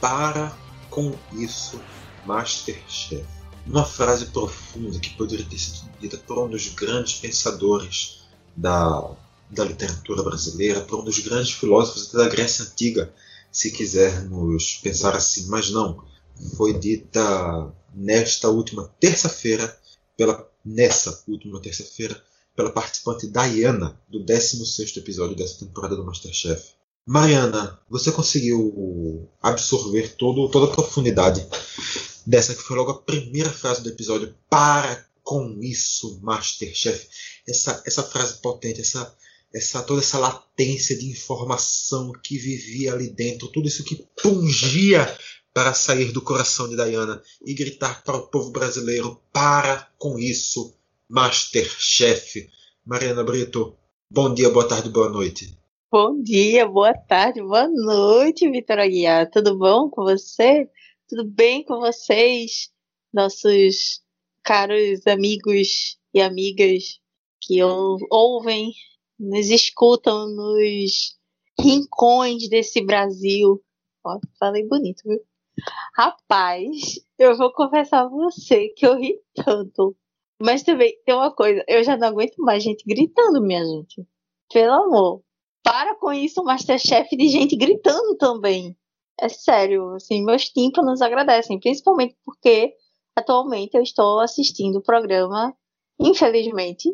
Para com isso, Masterchef. Uma frase profunda que poderia ter sido dita por um dos grandes pensadores da, da literatura brasileira, por um dos grandes filósofos da Grécia Antiga, se quisermos pensar assim, mas não. Foi dita nesta última terça-feira, pela nessa última terça-feira, pela participante Diana, do 16 episódio dessa temporada do Masterchef. Mariana, você conseguiu absorver todo, toda a profundidade dessa que foi logo a primeira frase do episódio. Para com isso, Masterchef. Essa, essa frase potente, essa, essa toda essa latência de informação que vivia ali dentro, tudo isso que pungia para sair do coração de Diana e gritar para o povo brasileiro: para com isso, Masterchef. Mariana Brito, bom dia, boa tarde, boa noite. Bom dia, boa tarde, boa noite, Vitor Aguiar. Tudo bom com você? Tudo bem com vocês, nossos caros amigos e amigas que ouvem, nos escutam nos rincões desse Brasil? Ó, falei bonito, viu? Rapaz, eu vou confessar a você que eu ri tanto. Mas também tem uma coisa, eu já não aguento mais gente gritando, minha gente. Pelo amor. Para com isso, Masterchef de gente gritando também. É sério, assim, meus tímpanos agradecem, principalmente porque atualmente eu estou assistindo o programa, infelizmente,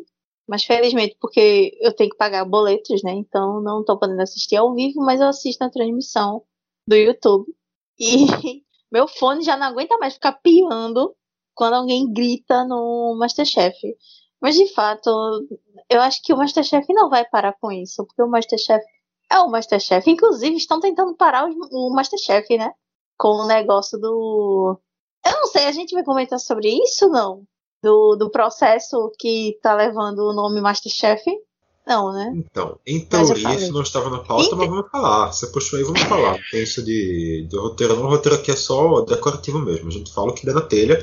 mas felizmente porque eu tenho que pagar boletos, né? Então não estou podendo assistir ao vivo, mas eu assisto na transmissão do YouTube. E meu fone já não aguenta mais ficar piando quando alguém grita no Masterchef. Mas de fato, eu acho que o Masterchef não vai parar com isso, porque o Masterchef é o Masterchef. Inclusive, estão tentando parar o, Masterchef, né? Com o negócio do. Eu não sei, a gente vai comentar sobre isso não? Do, do processo que tá levando o nome Masterchef? Não, né? Então, em teoria isso não estava na pauta, Ent... mas vamos falar. Você puxou aí, vamos falar. Tem isso de, de roteiro. Não, o roteiro aqui é só decorativo mesmo. A gente fala o que der na telha.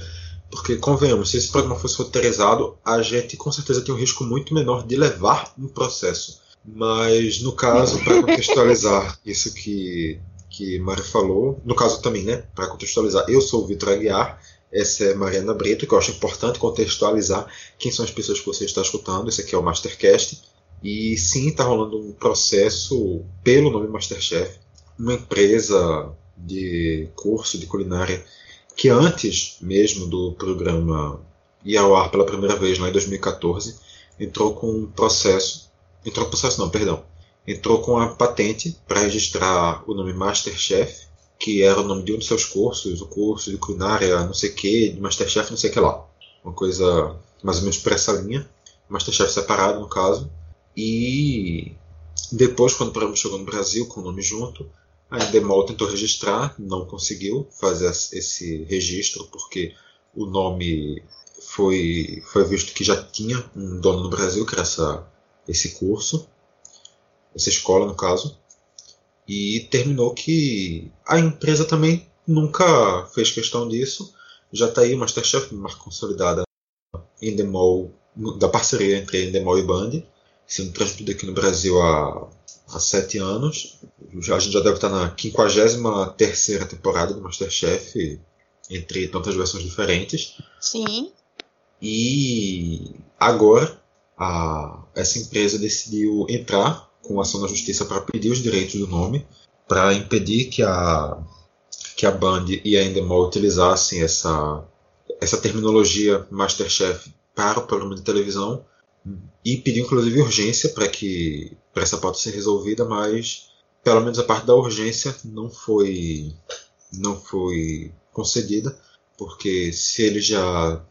Porque, convenhamos, se esse programa fosse roteirizado, a gente com certeza tem um risco muito menor de levar um processo. Mas, no caso, para contextualizar isso que, que Mari falou, no caso também, né, para contextualizar, eu sou o Vitor Aguiar, essa é Mariana Brito, que eu acho importante contextualizar quem são as pessoas que você está escutando. Esse aqui é o Mastercast. E sim, está rolando um processo pelo nome Masterchef, uma empresa de curso de culinária que antes mesmo do programa ir ao ar pela primeira vez lá em 2014, entrou com um processo, entrou com processo não, perdão, entrou com a patente para registrar o nome Masterchef, que era o nome de um dos seus cursos, o curso de culinária, não sei que, de Masterchef, não sei que lá. Uma coisa mais ou menos por essa linha. Masterchef separado, no caso. E depois, quando o programa chegou no Brasil com o nome junto, a Endemol tentou registrar, não conseguiu fazer esse registro porque o nome foi, foi visto que já tinha um dono no Brasil, que era essa, esse curso, essa escola no caso, e terminou que a empresa também nunca fez questão disso. Já está aí o Masterchef, marca consolidada Endemol, da parceria entre Endemol e Band, sendo transmitido aqui no Brasil há há sete anos. A gente já deve estar na 53 temporada do Masterchef, entre tantas versões diferentes. Sim. E agora a, essa empresa decidiu entrar com ação na justiça para pedir os direitos do nome, para impedir que a, que a Band e a Endemol utilizassem essa, essa terminologia Masterchef para o programa de televisão e pediu inclusive urgência para que essa pauta ser resolvida, mas pelo menos a parte da urgência não foi não foi concedida, porque se eles já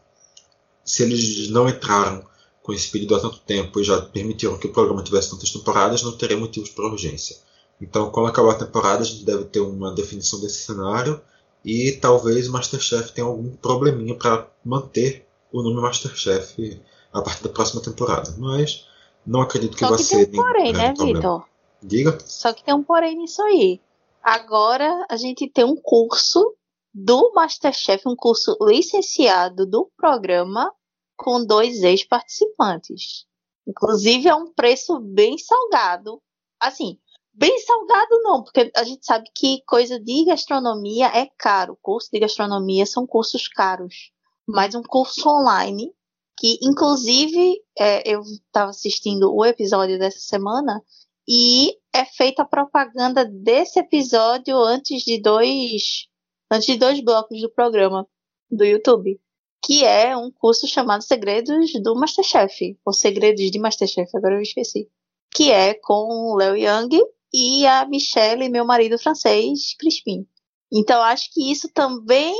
se eles não entraram com esse pedido há tanto tempo e já permitiram que o programa tivesse tantas temporadas, não teria motivos para urgência. Então, quando acabar a temporada, a gente deve ter uma definição desse cenário e talvez o Masterchef tenha algum probleminha para manter o nome Masterchef a partir da próxima temporada. Mas não acredito que Só vai que ser. Tem um porém, né, Vitor? Diga. Só que tem um porém nisso aí. Agora a gente tem um curso do Masterchef, um curso licenciado do programa com dois ex-participantes. Inclusive é um preço bem salgado. Assim, Bem salgado não, porque a gente sabe que coisa de gastronomia é caro. Curso de gastronomia são cursos caros. Mas um curso online, que inclusive é, eu estava assistindo o episódio dessa semana e é feita a propaganda desse episódio antes de dois antes de dois blocos do programa do YouTube, que é um curso chamado Segredos do Masterchef, ou Segredos de Masterchef, agora eu esqueci, que é com o Léo Young e a Michelle, meu marido francês, Crispim. Então acho que isso também,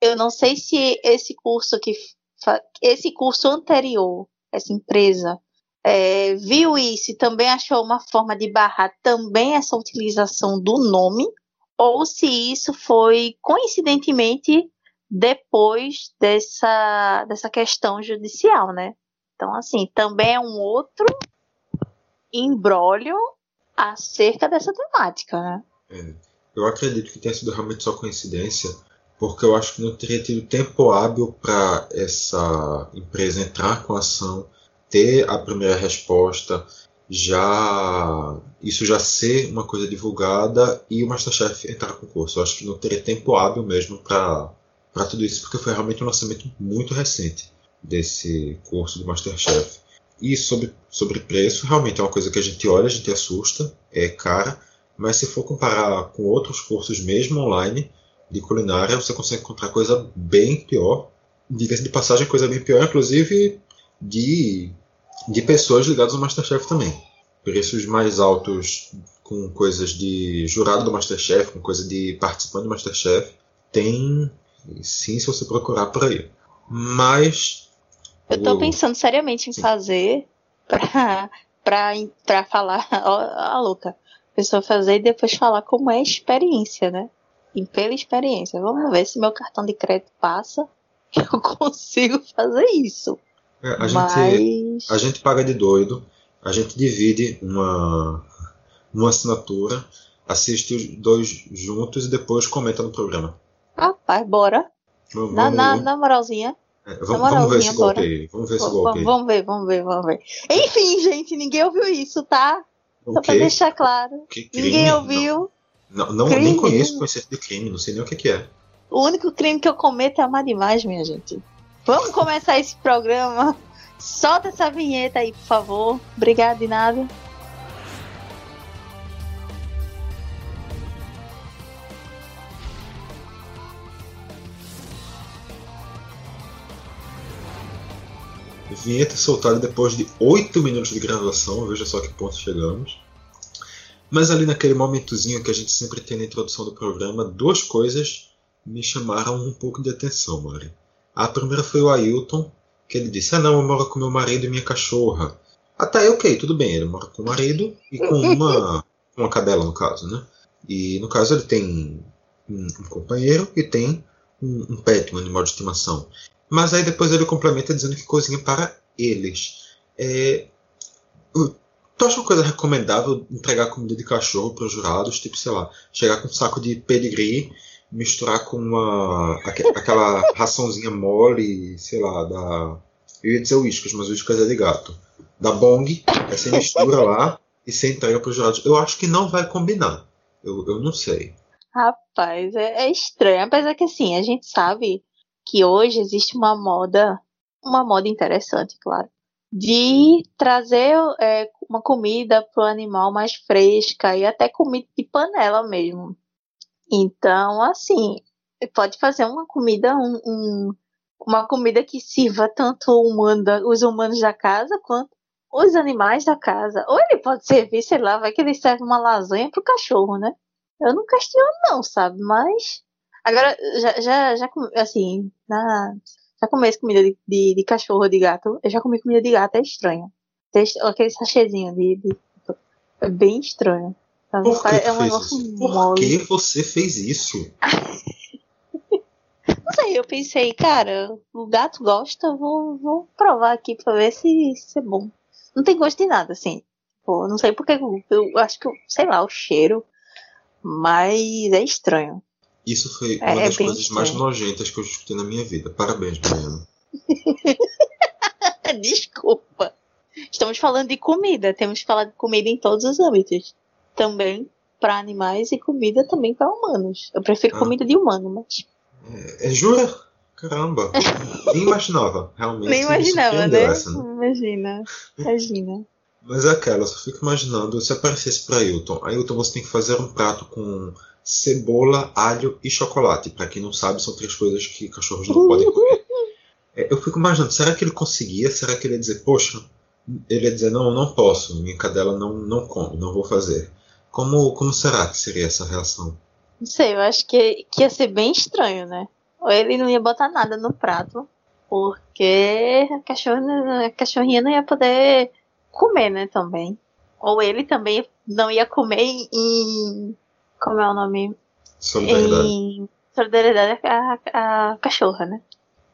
eu não sei se esse curso que esse curso anterior, essa empresa é, viu isso e também achou uma forma de barrar também essa utilização do nome, ou se isso foi coincidentemente depois dessa, dessa questão judicial, né? Então, assim, também é um outro embrólio acerca dessa temática, né? É, eu acredito que tenha sido realmente só coincidência, porque eu acho que não teria tido tempo hábil para essa empresa entrar com a ação, ter a primeira resposta, já isso já ser uma coisa divulgada e o Masterchef entrar com o curso. Eu acho que não teria tempo hábil mesmo para tudo isso, porque foi realmente um lançamento muito recente desse curso do Masterchef. E sobre, sobre preço, realmente é uma coisa que a gente olha, a gente assusta, é cara, mas se for comparar com outros cursos mesmo online de culinária, você consegue encontrar coisa bem pior. Diga-se de passagem, coisa bem pior, inclusive de, de pessoas ligadas ao Masterchef também. Preços mais altos com coisas de jurado do Masterchef, com coisa de participante do Masterchef, tem sim se você procurar por aí. Mas eu tô pensando seriamente em Sim. fazer pra, pra, pra falar, ó, a louca, a pessoa fazer e depois falar como é a experiência, né? E pela experiência. Vamos ver se meu cartão de crédito passa, eu consigo fazer isso. É, a, Mas... gente, a gente paga de doido, a gente divide uma, uma assinatura, assiste os dois juntos e depois comenta no programa. Rapaz, bora. Vamos, na, na, na moralzinha. É, vamos, vamos, ver esse golpe aí. Vamos ver esse golpe aí. Vamos ver, vamos ver, vamos ver. Enfim, gente, ninguém ouviu isso, tá? Só pra deixar claro. Ninguém ouviu. Não, não, não nem conheço o conceito de crime, não sei nem o que, que, é. O único crime que eu cometo é amar demais, minha gente. Vamos começar esse programa. Solta essa vinheta aí, por favor. Obrigada de nada. Vinheta soltada depois de 8 minutos de gravação, veja só que ponto chegamos. Mas ali naquele momentozinho que a gente sempre tem na introdução do programa, duas coisas me chamaram um pouco de atenção, Mari. A primeira foi o Ailton, que ele disse: Ah, não, eu moro com meu marido e minha cachorra. Até aí, ok, tudo bem, ele mora com o marido e com uma, uma cadela, no caso, né? E no caso ele tem um, um companheiro e tem um, um pet, um animal de estimação. Mas aí depois ele complementa dizendo que cozinha para eles. É, tu acha uma coisa recomendável entregar comida de cachorro para os jurados? Tipo, sei lá, chegar com um saco de pedigree, misturar com uma aquela raçãozinha mole, sei lá, da. Eu ia dizer uíscas, mas uíscas é de gato. Da Bong, você mistura lá e você entrega para os jurados. Eu acho que não vai combinar. Eu, eu não sei. Rapaz, é, é estranho. Apesar que assim, a gente sabe que hoje existe uma moda, uma moda interessante, claro, de trazer é, uma comida para o animal mais fresca e até comida de panela mesmo. Então, assim, pode fazer uma comida, um, um, uma comida que sirva tanto humano, os humanos da casa quanto os animais da casa. Ou ele pode servir, sei lá, vai que ele serve uma lasanha pro cachorro, né? Eu não questiono não, sabe? Mas Agora, já, já, já assim, na, já comi comida de, de, de, cachorro, de gato. Eu já comi comida de gato, é estranho. Aquele sachêzinho de, de é bem estranho. Por que, é um negócio Por que você fez isso? Não sei, eu pensei, cara, o gato gosta, vou, vou provar aqui pra ver se, se é bom. Não tem gosto de nada, assim. Pô, não sei porque eu, eu acho que, sei lá, o cheiro. Mas é estranho. Isso foi é, uma é das coisas estranho. mais nojentas que eu escutei na minha vida. Parabéns, Mariana. Desculpa. Estamos falando de comida. Temos que falar de comida em todos os âmbitos. também para animais e comida também para humanos. Eu prefiro ah. comida de humano, mas. É, é jura? Caramba! Nem imaginava, realmente. Nem imaginava, né? Essa, né? Imagina, imagina. Mas é aquela, eu só fico imaginando se aparecesse para Ailton. Ailton, você tem que fazer um prato com cebola, alho e chocolate. Para quem não sabe, são três coisas que cachorros não podem comer. É, eu fico imaginando, será que ele conseguia? Será que ele ia dizer, poxa, ele ia dizer, não, não posso, minha cadela não, não come, não vou fazer. Como, como será que seria essa reação? Não sei, eu acho que, que ia ser bem estranho, né? Ou ele não ia botar nada no prato, porque a, cachorra, a cachorrinha não ia poder comer, né, também. Ou ele também não ia comer em. Como é o nome? Solidariedade. Em solidariedade a, a cachorra, né?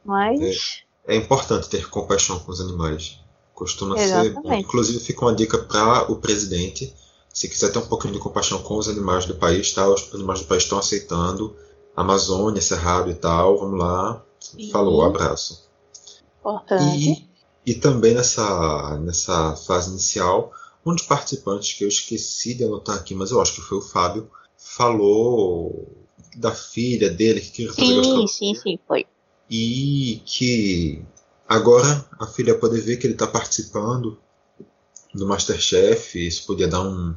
Mas. É, é, importante ter compaixão com os animais. Costuma Exatamente. ser. Inclusive, fica uma dica para o presidente. Se quiser ter um pouquinho de compaixão com os animais do país, tá? Os animais do país estão aceitando. Amazônia, Cerrado e tal. Vamos lá. Falou, abraço. Importante. E, e também nessa, nessa fase inicial, um dos participantes que eu esqueci de anotar aqui, mas eu acho que foi o Fábio, falou da filha dele que queria fazer Sim, sim, sim, foi. E que agora a filha pode ver que ele está participando do Masterchef, isso podia dar um,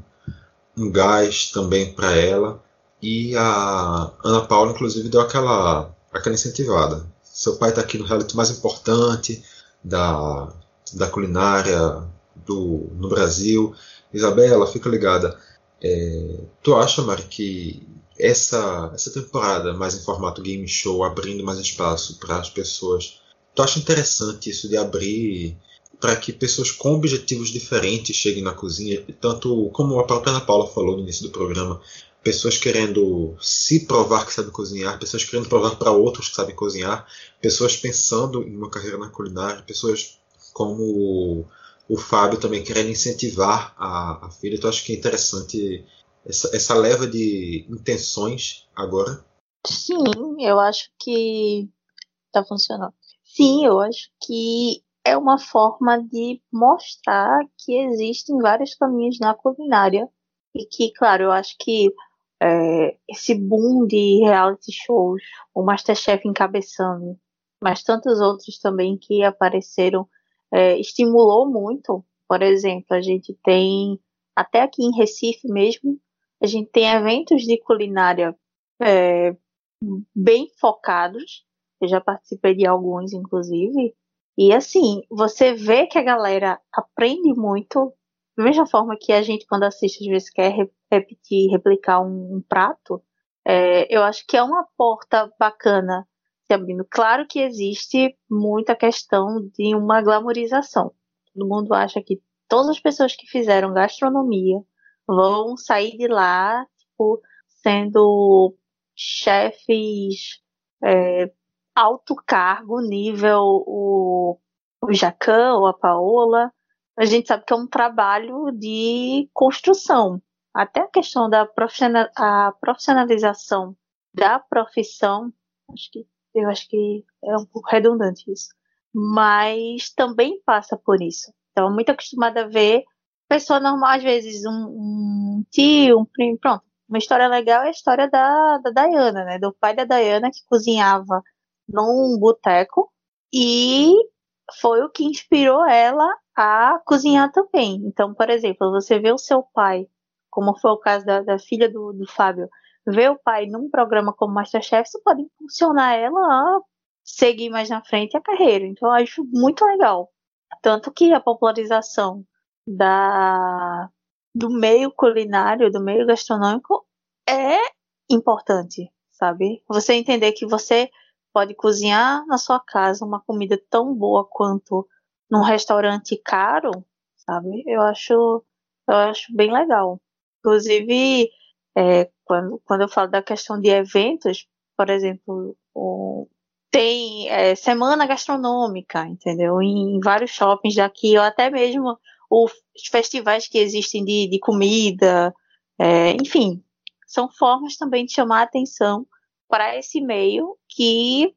um gás também para ela. E a Ana Paula, inclusive, deu aquela, aquela incentivada. Seu pai está aqui no reality mais importante da, da culinária do, no Brasil. Isabela, fica ligada. É, tu acha, Mari, que essa, essa temporada mais em formato game show, abrindo mais espaço para as pessoas, tu acha interessante isso de abrir para que pessoas com objetivos diferentes cheguem na cozinha, tanto como a própria Ana Paula falou no início do programa, pessoas querendo se provar que sabem cozinhar, pessoas querendo provar para outros que sabem cozinhar, pessoas pensando em uma carreira na culinária, pessoas como o Fábio também querendo incentivar a, a filha. Então acho que é interessante essa, essa leva de intenções agora. Sim, eu acho que está funcionando. Sim, eu acho que é uma forma de mostrar que existem vários caminhos na culinária e que, claro, eu acho que é, esse boom de reality shows, o Masterchef encabeçando, mas tantos outros também que apareceram, é, estimulou muito. Por exemplo, a gente tem, até aqui em Recife mesmo, a gente tem eventos de culinária é, bem focados. Eu já participei de alguns, inclusive. E assim, você vê que a galera aprende muito da mesma forma que a gente, quando assiste, às vezes quer repetir, replicar um, um prato, é, eu acho que é uma porta bacana se abrindo. Claro que existe muita questão de uma glamorização. Todo mundo acha que todas as pessoas que fizeram gastronomia vão sair de lá, tipo, sendo chefes é, alto cargo, nível o, o Jacan ou a Paola, a gente sabe que é um trabalho de construção. Até a questão da profissionalização da profissão, acho que eu acho que é um pouco redundante isso, mas também passa por isso. Então, muito acostumada a ver pessoa normal, às vezes um, um tio, um primo, pronto. Uma história legal é a história da, da Diana, né? Do pai da Diana que cozinhava num boteco e foi o que inspirou ela a cozinhar também. Então, por exemplo, você vê o seu pai, como foi o caso da, da filha do, do Fábio, ver o pai num programa como Masterchef, você pode impulsionar ela a seguir mais na frente a carreira. Então, eu acho muito legal. Tanto que a popularização da, do meio culinário, do meio gastronômico, é importante, sabe? Você entender que você pode cozinhar na sua casa uma comida tão boa quanto num restaurante caro, sabe? Eu acho, eu acho bem legal. Inclusive, é, quando, quando eu falo da questão de eventos, por exemplo, o, tem é, semana gastronômica, entendeu? Em, em, vários shoppings daqui, ou até mesmo os festivais que existem de, de comida, é, enfim, são formas também de chamar a atenção para esse meio que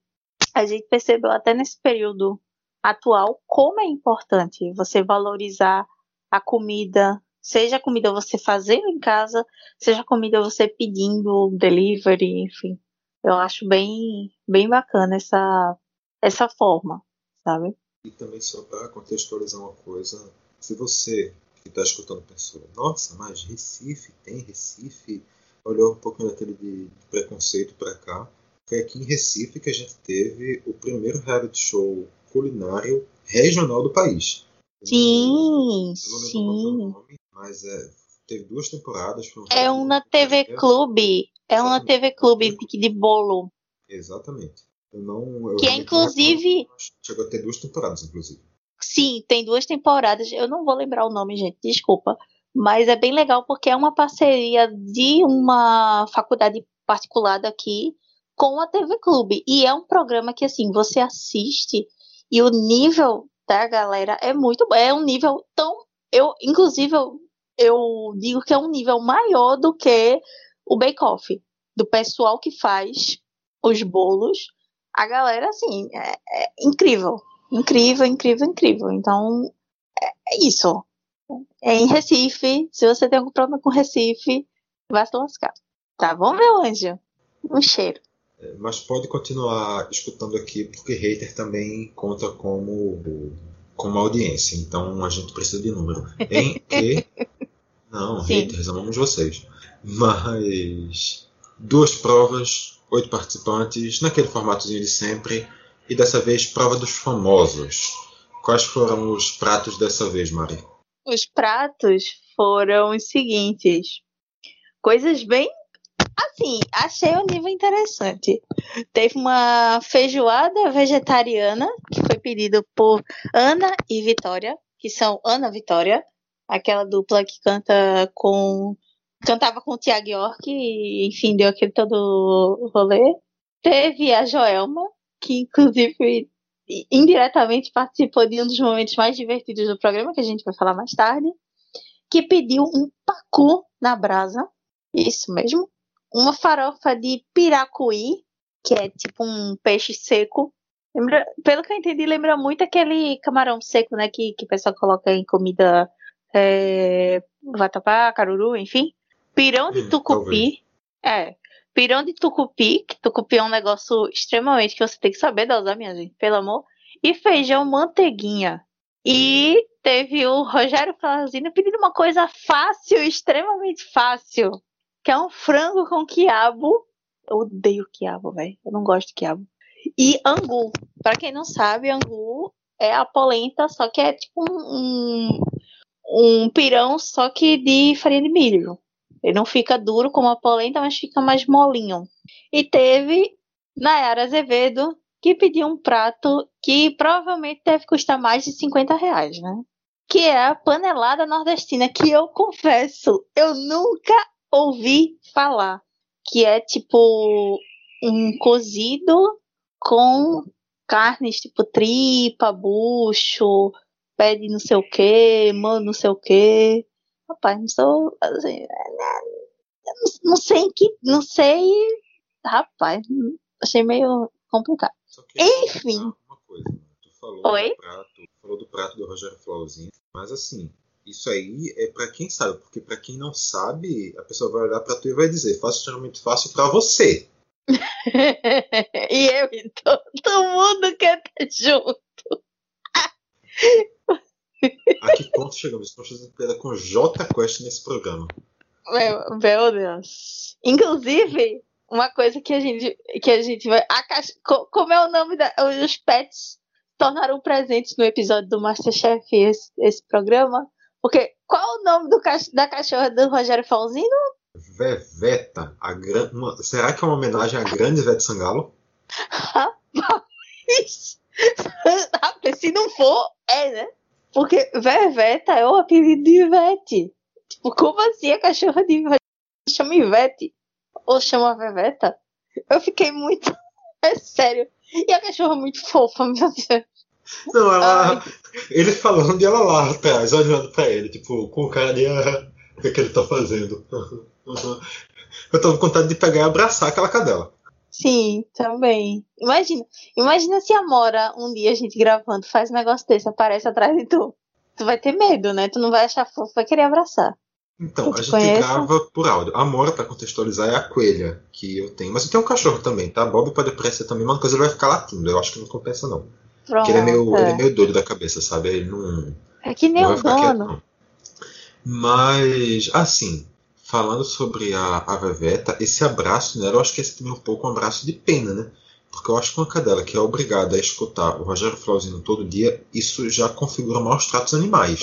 a gente percebeu até nesse período atual como é importante você valorizar a comida Seja comida você fazendo em casa, seja comida você pedindo delivery, enfim. Eu acho bem, bem bacana essa, essa forma, sabe? E também só para contextualizar uma coisa, se você que está escutando pensou, nossa, mas Recife, tem Recife, olhou um pouquinho daquele de, de preconceito para cá, foi aqui em Recife que a gente teve o primeiro reality show culinário regional do país. Sim, sim. Mas é, teve duas temporadas. é um na TV Clube. É um na TV Clube de, de bolo. Exatamente. Eu não, eu que é inclusive. Chegou a ter duas temporadas, inclusive. Sim, tem duas temporadas. Eu não vou lembrar o nome, gente, desculpa. Mas é bem legal porque é uma parceria de uma faculdade particular daqui com a TV Clube. E é um programa que, assim, você assiste e o nível da galera é muito bom. É um nível tão. Eu, inclusive, eu, eu digo que é um nível maior do que o Bake Off. Do pessoal que faz os bolos. A galera, assim, é, é incrível. Incrível, incrível, incrível. Então, é, é isso. É em Recife. Se você tem algum problema com Recife, vai se lascar. Tá bom, meu anjo? Um cheiro. É, mas pode continuar escutando aqui, porque hater também conta como, como audiência. Então a gente precisa de número. Em que. Não, Sim. haters, amamos vocês. Mas. Duas provas, oito participantes, naquele formatozinho de sempre. E dessa vez, prova dos famosos. Quais foram os pratos dessa vez, Mari? Os pratos foram os seguintes: coisas bem assim, achei o nível interessante. Teve uma feijoada vegetariana que foi pedido por Ana e Vitória, que são Ana Vitória, aquela dupla que canta com cantava com o Tiago York e enfim deu aquele todo rolê. Teve a Joelma, que inclusive indiretamente participou de um dos momentos mais divertidos do programa, que a gente vai falar mais tarde, que pediu um pacu na brasa. Isso mesmo uma farofa de piracuí, que é tipo um peixe seco. Lembra, pelo que eu entendi, lembra muito aquele camarão seco, né? Que, que o pessoal coloca em comida é, vatapá, caruru, enfim. Pirão de hum, tucupi. é. Pirão de tucupi, que tucupi é um negócio extremamente que você tem que saber dosar, minha gente, pelo amor. E feijão manteiguinha. E teve o Rogério Flauzino pedindo uma coisa fácil, extremamente fácil que é um frango com quiabo. Eu odeio quiabo, velho. Eu não gosto de quiabo. E angu. Para quem não sabe, angu é a polenta, só que é tipo um, um pirão, só que de farinha de milho. Ele não fica duro como a polenta, mas fica mais molinho. E teve Nayara Azevedo, que pediu um prato que provavelmente deve custar mais de 50 reais, né? Que é a panelada nordestina, que eu confesso, eu nunca ouvi falar, que é tipo um cozido com carnes tipo tripa, bucho, pé de não sei o que, mano não sei o que. Rapaz, não sou. Assim, não, não sei que. Não sei. Rapaz, achei meio complicado. Enfim. Uma coisa, né? tu falou Oi? do prato, falou do prato do Rogério Flauzinho, mas assim, isso aí é para quem sabe, porque para quem não sabe, a pessoa vai olhar para tu e vai dizer: faço extremamente fácil para você. e eu e todo mundo quer estar junto. a que ponto chegamos? Estamos fazendo piada com J Quest nesse programa. Meu, meu Deus. Inclusive, uma coisa que a gente, que a gente vai. A caixa, como é o nome da. Os pets tornaram presentes no episódio do Masterchef esse, esse programa. Porque qual é o nome do da cachorra do Rogério Falzino? Veveta. A gran... uma... Será que é uma homenagem à grande Ivete Sangalo? Rapaz, se não for, é, né? Porque Veveta é o apelido de Ivete. Tipo, como assim a cachorra de Ivete chama Ivete? Ou chama Veveta? Eu fiquei muito. É sério. E a cachorra é muito fofa, meu Deus. Não, ela. Ai. Ele falando e ela lá atrás, olhando pra ele, tipo, com o cara de. Ah, o que, é que ele tá fazendo? Eu tô com vontade de pegar e abraçar aquela cadela. Sim, também. Imagina, imagina se a Mora, um dia a gente gravando, faz um negócio desse, aparece atrás de tu. Tu vai ter medo, né? Tu não vai achar fofo, vai querer abraçar. Então, a gente conheço. grava por áudio. A Mora, pra contextualizar, é a coelha que eu tenho. Mas eu tenho um cachorro também, tá? Bob pode aparecer também, mas coisa ele vai ficar latindo. Eu acho que não compensa, não. Pronto, Porque ele é, meio, é. ele é meio doido da cabeça, sabe? Ele não. É que nem o dono. Mas, assim, falando sobre a, a Veveta, esse abraço nela, eu acho que esse também é um pouco um abraço de pena, né? Porque eu acho que uma cadela que é obrigada a escutar o Rogério Flauzino todo dia, isso já configura maus tratos animais.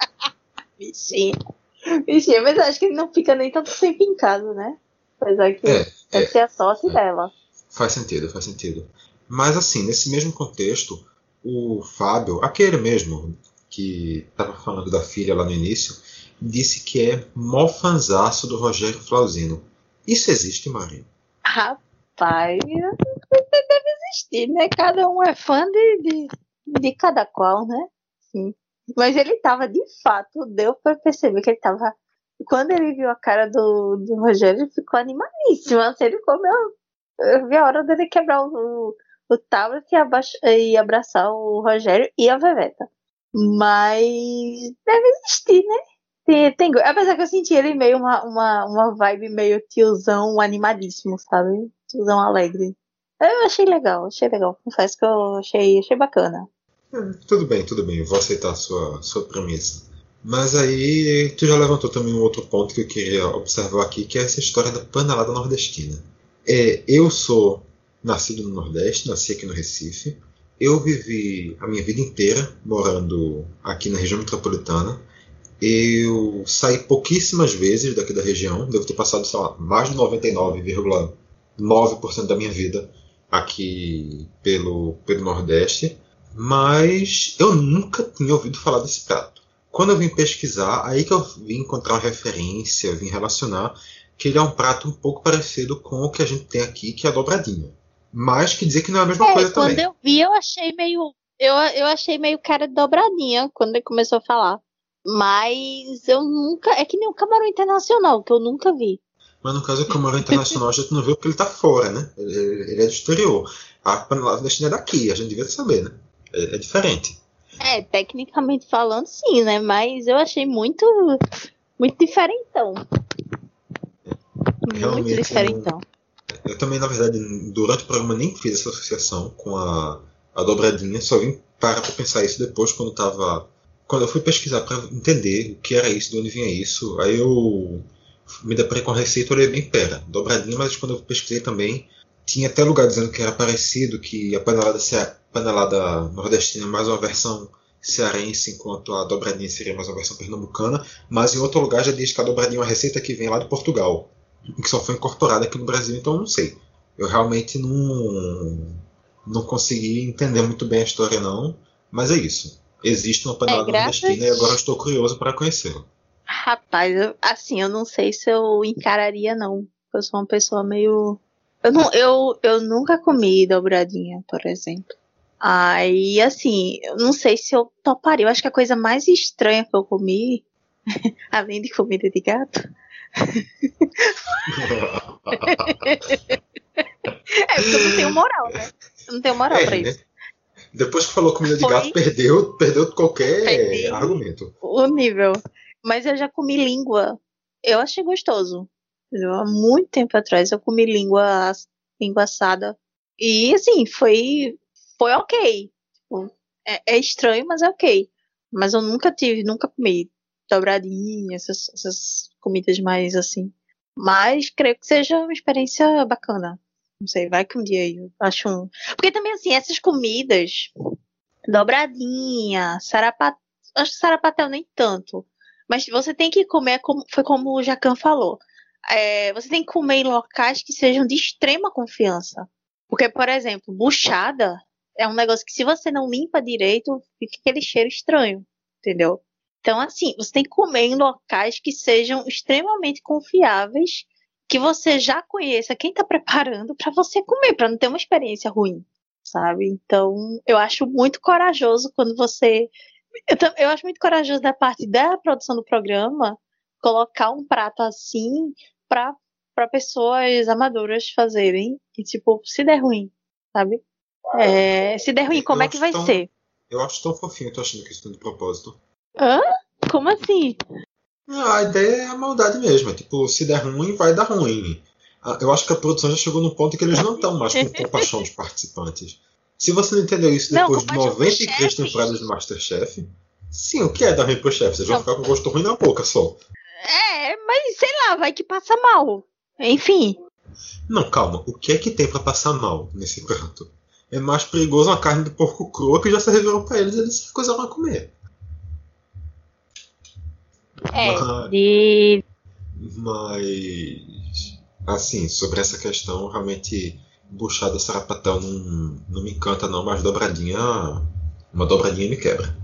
Bichinho. Bichinho, mas acho que ele não fica nem tanto tempo em casa, né? Apesar que é, deve é, ser a sorte é. dela. Faz sentido, faz sentido. Mas assim, nesse mesmo contexto, o Fábio, aquele mesmo que estava falando da filha lá no início, disse que é mofanzaço do Rogério Flauzino. Isso existe, Maria? Rapaz, deve existir, né? Cada um é fã de, de, de cada qual, né? Sim. Mas ele tava, de fato, deu para perceber que ele tava. Quando ele viu a cara do, do Rogério, ele ficou animadíssimo. Assim, ele ficou. Eu vi a hora dele quebrar o, o tablet e, e abraçar o Rogério e a Veveta. Mas deve existir, né? Tem, tem, apesar que eu senti ele meio uma, uma, uma vibe meio tiozão animadíssimo, sabe? Tiozão alegre. Eu achei legal, achei legal. Confesso que eu achei, achei bacana. É, tudo bem, tudo bem, vou aceitar a sua, sua premissa. Mas aí tu já levantou também um outro ponto que eu queria observar aqui, que é essa história da panelada nordestina. É, eu sou nascido no Nordeste, nasci aqui no Recife. Eu vivi a minha vida inteira morando aqui na região metropolitana. Eu saí pouquíssimas vezes daqui da região, devo ter passado, sei lá, mais de 99,9% da minha vida aqui pelo, pelo Nordeste mas eu nunca tinha ouvido falar desse prato. Quando eu vim pesquisar, aí que eu vim encontrar uma referência, vim relacionar que ele é um prato um pouco parecido com o que a gente tem aqui, que é a dobradinha. Mas que dizer que não é a mesma é, coisa quando também. Quando eu vi, eu achei meio. Eu, eu achei meio cara de dobradinha quando ele começou a falar. Mas eu nunca. É que nem o camarão internacional, que eu nunca vi. Mas no caso, o camarão internacional a gente não viu porque ele tá fora, né? Ele, ele é do exterior. A panelada da China é daqui, a gente devia saber, né? É, é, diferente. É, tecnicamente falando, sim, né? Mas eu achei muito, muito diferentão. Realmente, muito diferentão. Eu, eu também, na verdade, durante o programa nem fiz essa associação com a, a dobradinha, só vim parar pra pensar isso depois quando tava. Quando eu fui pesquisar para entender o que era isso, de onde vinha isso, aí eu me deparei com a receita e olhei bem, pera, dobradinha, mas quando eu pesquisei também, tinha até lugar dizendo que era parecido, que a panelada, panelada nordestina é mais uma versão cearense, enquanto a dobradinha seria mais uma versão pernambucana, mas em outro lugar já diz que a dobradinha é uma receita que vem lá de Portugal, que só foi incorporada aqui no Brasil, então não sei. Eu realmente não, não consegui entender muito bem a história, não, mas é isso. Existe uma panelada é, nordestina e agora estou curioso para conhecê-la. Rapaz, eu, assim, eu não sei se eu encararia, não. Eu sou uma pessoa meio eu, não, eu, eu nunca comi dobradinha, por exemplo. Aí, assim, eu não sei se eu toparia. Eu acho que a coisa mais estranha que eu comi, além de comida de gato. é, porque eu não tenho moral, né? Eu não tenho moral é, pra né? Depois que falou comida de Foi... gato, perdeu, perdeu qualquer Perdi argumento. O nível. Mas eu já comi língua. Eu achei gostoso. Há muito tempo atrás eu comi língua, língua assada. E assim, foi, foi ok. Tipo, é, é, estranho, mas é ok. Mas eu nunca tive, nunca comi dobradinha, essas, essas comidas mais assim. Mas creio que seja uma experiência bacana. Não sei, vai que um dia eu acho um. Porque também, assim, essas comidas, dobradinha, sarapatel, acho que sarapatel nem tanto. Mas você tem que comer, como, foi como o Jacan falou é, você tem que comer em locais que sejam de extrema confiança. Porque, por exemplo, buchada é um negócio que se você não limpa direito, fica aquele cheiro estranho, entendeu? Então, assim, você tem que comer em locais que sejam extremamente confiáveis, que você já conheça quem está preparando para você comer, para não ter uma experiência ruim, sabe? Então, eu acho muito corajoso quando você. Eu, eu acho muito corajoso da parte da produção do programa colocar um prato assim pra, pra pessoas amadoras fazerem. E, tipo, se der ruim, sabe? É, se der ruim, como é que vai tão, ser? Eu acho tão fofinho, tô achando que isso tem de propósito. Hã? Como assim? A ideia é a maldade mesmo. É tipo, se der ruim, vai dar ruim. Ah, eu acho que a produção já chegou num ponto que eles não estão mais com compaixão dos participantes. Se você não entendeu isso depois não, de 93 temporadas de Masterchef, sim, o que é dar ruim pro chefe? Vocês vão ficar com gosto ruim na boca só. É, mas sei lá, vai que passa mal. Enfim. Não, calma. O que é que tem para passar mal nesse prato? É mais perigoso uma carne de porco crua que já serviram para eles e eles se recusaram a comer. É, mas, de... mas assim, sobre essa questão, realmente buchada sarapatel não, não me encanta não, mas dobradinha, uma dobradinha me quebra.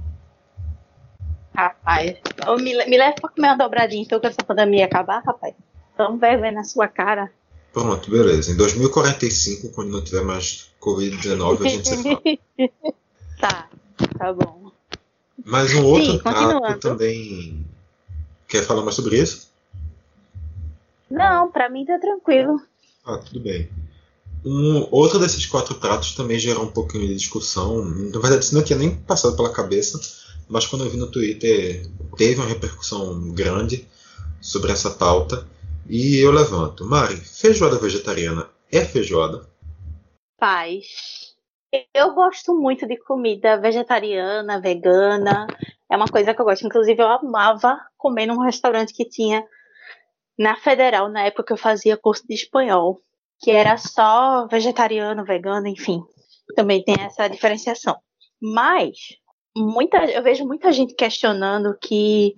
Rapaz, me, me leva pra comer uma dobradinha então que essa pandemia acabar, rapaz. Vamos ver, ver na sua cara. Pronto, beleza. Em 2045, quando não tiver mais Covid-19, a gente se fala. tá, tá bom. Mas um outro Sim, prato também. Quer falar mais sobre isso? Não, pra mim tá tranquilo. Ah, tudo bem. Um, outro desses quatro pratos também gerou um pouquinho de discussão. Na verdade, isso não tinha nem passado pela cabeça, mas quando eu vi no Twitter, teve uma repercussão grande sobre essa pauta. E eu levanto. Mari, feijoada vegetariana é feijoada? Paz. Eu gosto muito de comida vegetariana, vegana. É uma coisa que eu gosto. Inclusive, eu amava comer num restaurante que tinha na Federal, na época que eu fazia curso de espanhol, que era só vegetariano, vegano, enfim. Também tem essa diferenciação. Mas muita, eu vejo muita gente questionando que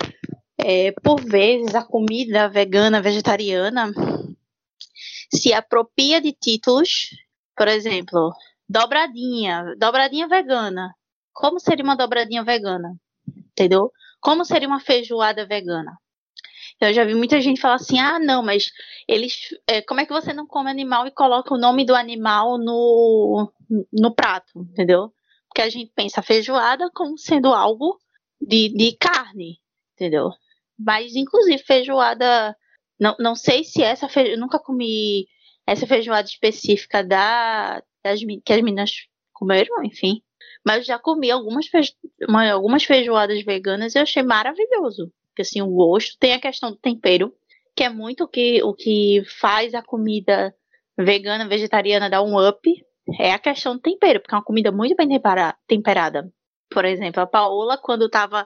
é, por vezes a comida vegana, vegetariana se apropria de títulos, por exemplo, dobradinha, dobradinha vegana. Como seria uma dobradinha vegana? Entendeu? Como seria uma feijoada vegana? Eu já vi muita gente falar assim: ah, não, mas eles. É, como é que você não come animal e coloca o nome do animal no, no prato? Entendeu? Porque a gente pensa feijoada como sendo algo de, de carne, entendeu? Mas, inclusive, feijoada. Não, não sei se essa feijoada. Eu nunca comi essa feijoada específica da, das, que as meninas comeram, enfim. Mas já comi algumas, feijo, algumas feijoadas veganas e achei maravilhoso. Porque assim, o gosto tem a questão do tempero, que é muito o que, o que faz a comida vegana, vegetariana dar um up. É a questão do tempero, porque é uma comida muito bem temperada. Por exemplo, a Paola, quando estava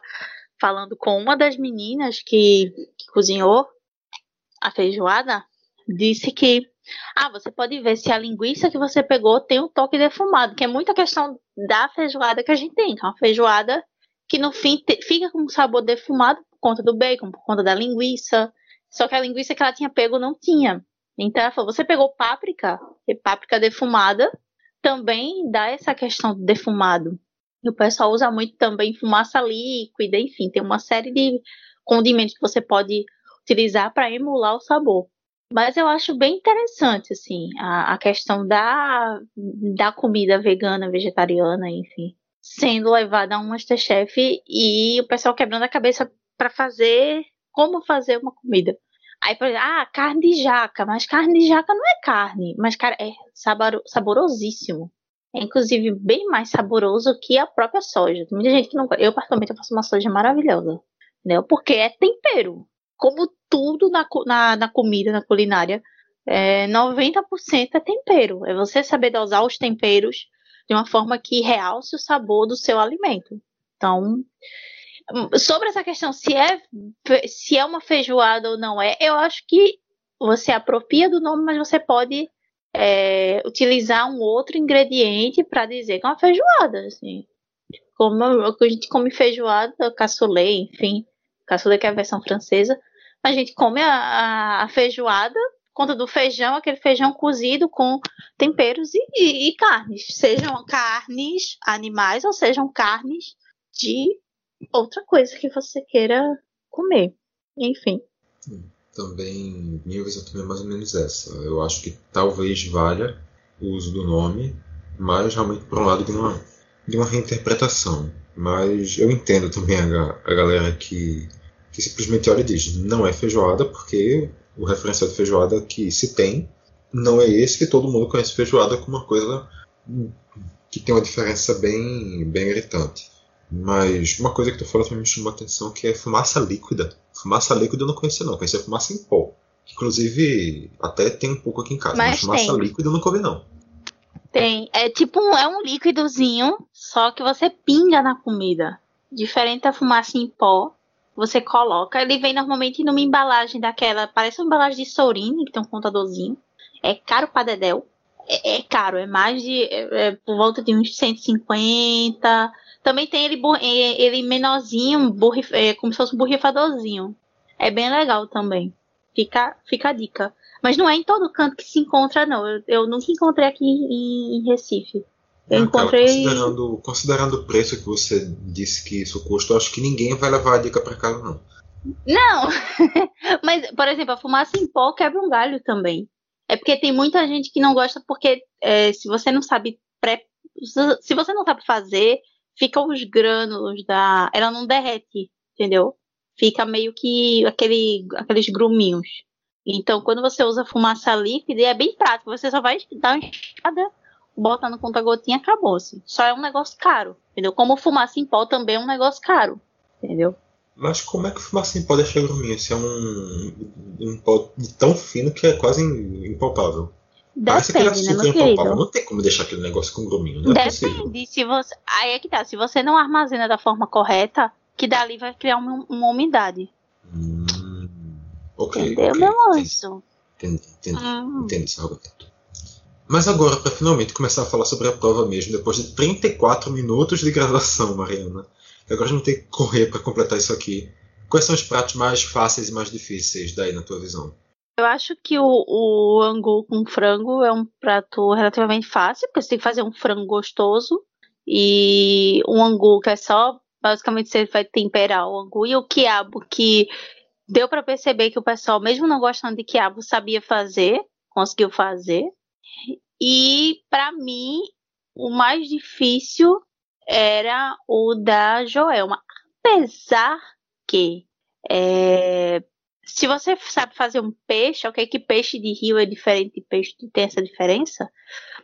falando com uma das meninas que, que cozinhou a feijoada, disse que ah, você pode ver se a linguiça que você pegou tem um toque defumado, que é muita questão da feijoada que a gente tem, que é uma feijoada que no fim te, fica com um sabor defumado por conta do bacon, por conta da linguiça. Só que a linguiça que ela tinha pego não tinha. Então ela falou: você pegou páprica, e páprica defumada também dá essa questão do defumado. E o pessoal usa muito também fumaça líquida, enfim, tem uma série de condimentos que você pode utilizar para emular o sabor. Mas eu acho bem interessante, assim, a, a questão da, da comida vegana, vegetariana, enfim, sendo levada a um Masterchef e o pessoal quebrando a cabeça para fazer como fazer uma comida. Aí, por exemplo, ah, carne de jaca, mas carne de jaca não é carne, mas cara, é sabor, saborosíssimo. É inclusive bem mais saboroso que a própria soja. Tem muita gente que não Eu, particularmente, eu faço uma soja maravilhosa. Entendeu? Porque é tempero. Como tudo na, na, na comida, na culinária, é, 90% é tempero. É você saber dosar os temperos de uma forma que realce o sabor do seu alimento. Então, sobre essa questão se é, se é uma feijoada ou não é, eu acho que você apropria do nome, mas você pode é, utilizar um outro ingrediente para dizer que é uma feijoada, assim. Como a gente come feijoada, cassoulet, enfim, cassoulet que é a versão francesa, a gente come a, a, feijoada conta do feijão, aquele feijão cozido com temperos e, e, e, carnes, sejam carnes animais ou sejam carnes de outra coisa que você queira comer, enfim. Hum também, minha visão também é mais ou menos essa. Eu acho que talvez valha o uso do nome, mas realmente por um lado de uma, de uma reinterpretação. Mas eu entendo também a, a galera que, que simplesmente olha e diz, não é feijoada, porque o referencial de feijoada que se tem não é esse que todo mundo conhece feijoada como uma coisa que tem uma diferença bem, bem gritante. Mas uma coisa que tu falou também me chamou a atenção que é fumaça líquida. Fumaça líquida eu não conhecia não, conhecia fumaça em pó. Inclusive, até tem um pouco aqui em casa, mas, mas fumaça tem. líquida eu nunca ouvi não. Tem. É tipo um, é um líquidozinho, só que você pinga na comida. Diferente da fumaça em pó, você coloca. Ele vem normalmente numa embalagem daquela, parece uma embalagem de Sorine, que tem um contadorzinho. É caro pra Dedéu. É, é caro, é mais de. É, é por volta de uns 150. Também tem ele, é, ele menorzinho, burrif, é, como se fosse um borrifadorzinho. É bem legal também. Fica, fica a dica. Mas não é em todo canto que se encontra, não. Eu, eu nunca encontrei aqui em, em Recife. Eu encontrei. considerando, considerando o preço que você disse que isso custa, eu acho que ninguém vai levar a dica para casa, não. Não! Mas, por exemplo, a fumaça em pó quebra um galho também. É porque tem muita gente que não gosta porque é, se você não sabe pré... se você não sabe fazer, fica os grânulos da. Ela não derrete, entendeu? Fica meio que aquele, aqueles gruminhos. Então, quando você usa fumaça líquida, é bem prático. Você só vai dar uma escada bota no conta-gotinha acabou-se. Só é um negócio caro, entendeu? Como fumaça em pó também é um negócio caro, entendeu? Mas como é que fumaça em pó deixa gruminho? Se é um, um pó tão fino que é quase impalpável. Parece Depende, aquele açúcar né, impalpável. Não tem como deixar aquele negócio com gruminho, não é Depende, se você... Aí é que tá, se você não armazena da forma correta, que dali vai criar uma, uma umidade. Hum, ok, Entendeu, okay. meu anjo? Entendi, entendi, hum. entendi esse argumento. Mas agora, para finalmente começar a falar sobre a prova mesmo, depois de 34 minutos de gravação, Mariana, agora a gente tem que correr para completar isso aqui. Quais são os pratos mais fáceis e mais difíceis daí na tua visão? Eu acho que o, o angu com frango é um prato relativamente fácil, porque você tem que fazer um frango gostoso. E um angu que é só, basicamente, você vai temperar o angu. E o quiabo, que deu para perceber que o pessoal, mesmo não gostando de quiabo, sabia fazer, conseguiu fazer. E para mim, o mais difícil era o da Joelma. Apesar que é, se você sabe fazer um peixe, ok, que peixe de rio é diferente de peixe tem essa diferença.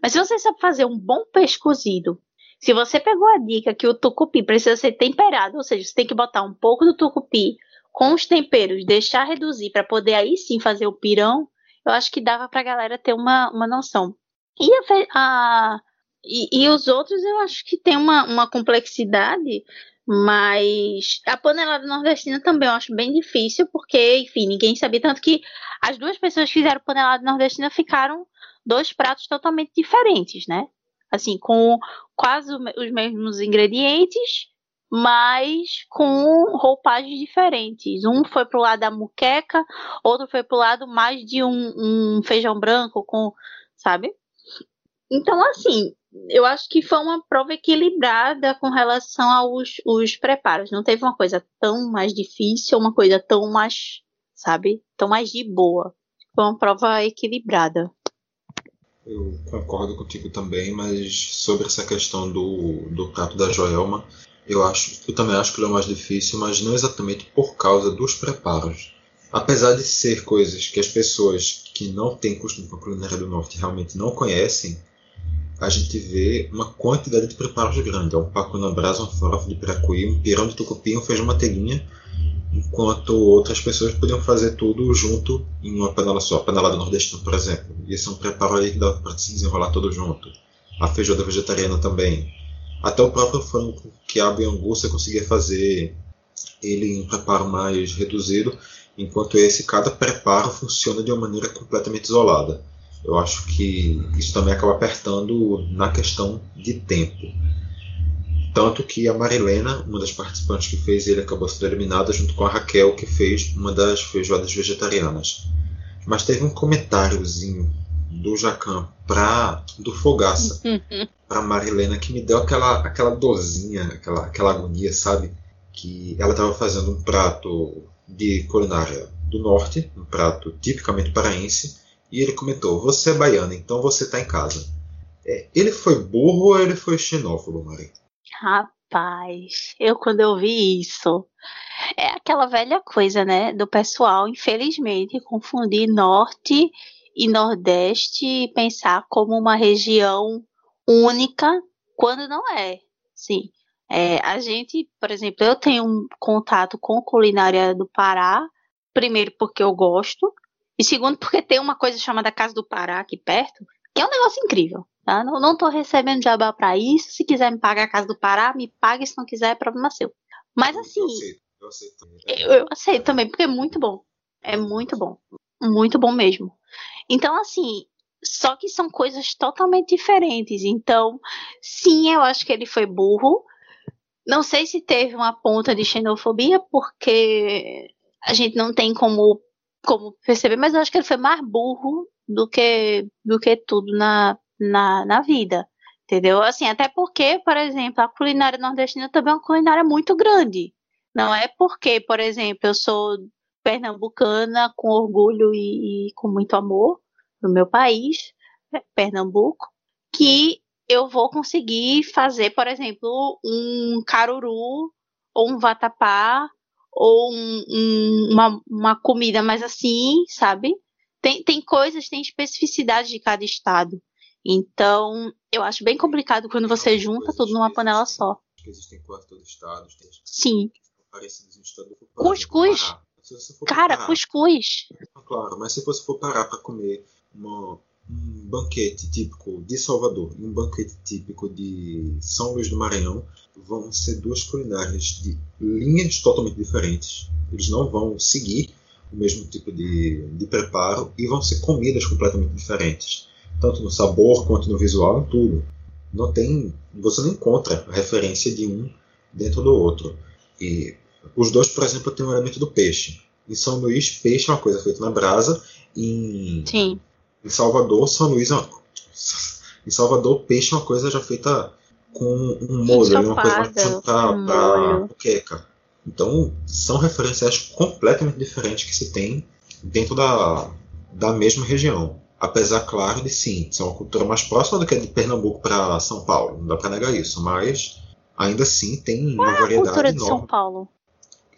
Mas se você sabe fazer um bom peixe cozido, se você pegou a dica que o tucupi precisa ser temperado, ou seja, você tem que botar um pouco do tucupi com os temperos, deixar reduzir para poder aí sim fazer o pirão, eu acho que dava para a galera ter uma, uma noção. E, a, a e, e, os outros eu acho que tem uma, uma complexidade, mas a panelada nordestina também eu acho bem difícil, porque, enfim, ninguém sabia. Tanto que as duas pessoas que fizeram panelada nordestina ficaram dois pratos totalmente diferentes, né? Assim, com quase os mesmos ingredientes, mas com roupagens diferentes. Um foi pro lado da muqueca, outro foi pro lado mais de um, um feijão branco com, sabe? Então, assim, eu acho que foi uma prova equilibrada com relação aos os preparos. Não teve uma coisa tão mais difícil, uma coisa tão mais, sabe, tão mais de boa. Foi uma prova equilibrada. Eu concordo contigo também, mas sobre essa questão do, do prato da Joelma, eu acho, eu também acho que ele é o mais difícil, mas não exatamente por causa dos preparos. Apesar de ser coisas que as pessoas que não têm costume com a culinária do norte realmente não conhecem, a gente vê uma quantidade de preparos grande. É um paco na brasa, um farofa de piracuí, um pirão de tucupi, um feijão manteiguinha, enquanto outras pessoas podiam fazer tudo junto em uma panela só. A panelada nordestina, por exemplo. E esse é um preparo aí que dá para se desenrolar todo junto. A feijoada vegetariana também. Até o próprio frango com quiabo e angu você conseguia fazer ele em um preparo mais reduzido, enquanto esse, cada preparo funciona de uma maneira completamente isolada eu acho que isso também acaba apertando na questão de tempo. Tanto que a Marilena, uma das participantes que fez ele, acabou sendo eliminada junto com a Raquel, que fez uma das feijoadas vegetarianas. Mas teve um comentáriozinho do Jacan para do Fogaça para Marilena que me deu aquela aquela dorzinha, aquela aquela agonia, sabe? Que ela estava fazendo um prato de culinária do norte, um prato tipicamente paraense, e ele comentou: Você é baiana, então você está em casa. É, ele foi burro ou ele foi xenófobo, Mari? Rapaz, eu quando eu vi isso, é aquela velha coisa, né? Do pessoal, infelizmente, confundir norte e nordeste pensar como uma região única quando não é. Sim. É, a gente, por exemplo, eu tenho um contato com culinária do Pará, primeiro porque eu gosto, e segundo porque tem uma coisa chamada Casa do Pará aqui perto, que é um negócio incrível. Tá? Não, não tô recebendo jabá para isso. Se quiser me pagar a Casa do Pará, me pague. Se não quiser, é problema seu. Mas assim. Eu aceito, eu aceito também. Eu, eu aceito também, porque é muito bom. É muito bom. Muito bom mesmo. Então, assim, só que são coisas totalmente diferentes. Então, sim, eu acho que ele foi burro. Não sei se teve uma ponta de xenofobia, porque a gente não tem como, como perceber, mas eu acho que ele foi mais burro do que, do que tudo na, na, na vida. Entendeu? Assim, até porque, por exemplo, a culinária nordestina também é uma culinária muito grande. Não é porque, por exemplo, eu sou pernambucana com orgulho e, e com muito amor no meu país, né, Pernambuco, que eu vou conseguir fazer, por exemplo, um caruru ou um vatapá ou um, um, uma, uma comida mais assim, sabe? Tem, tem coisas, tem especificidade de cada estado. Então, eu acho bem complicado quando você junta tudo numa panela só. Existem quase todos os estados. Sim. Cuscuz. Cara, parar, cuscuz. Claro, mas se você for parar para comer uma, um banquete típico de Salvador e um banquete típico de São Luís do Maranhão, vão ser duas culinárias de linhas totalmente diferentes. Eles não vão seguir o mesmo tipo de, de preparo e vão ser comidas completamente diferentes, tanto no sabor quanto no visual, em tudo. Não tem, você não encontra referência de um dentro do outro. E os dois, por exemplo, têm o um elemento do peixe. Em São Luís, peixe é uma coisa feita na brasa. Em, Sim. em Salvador, São Luís é uma, em Salvador, peixe é uma coisa já feita com um molho, uma coisa para um queca. Então, são referenciais completamente diferentes que se tem dentro da, da mesma região. Apesar, claro, de sim, ser uma cultura mais próxima do que a de Pernambuco para São Paulo. Não dá para negar isso, mas ainda assim tem Qual uma variedade é a cultura enorme. de São Paulo?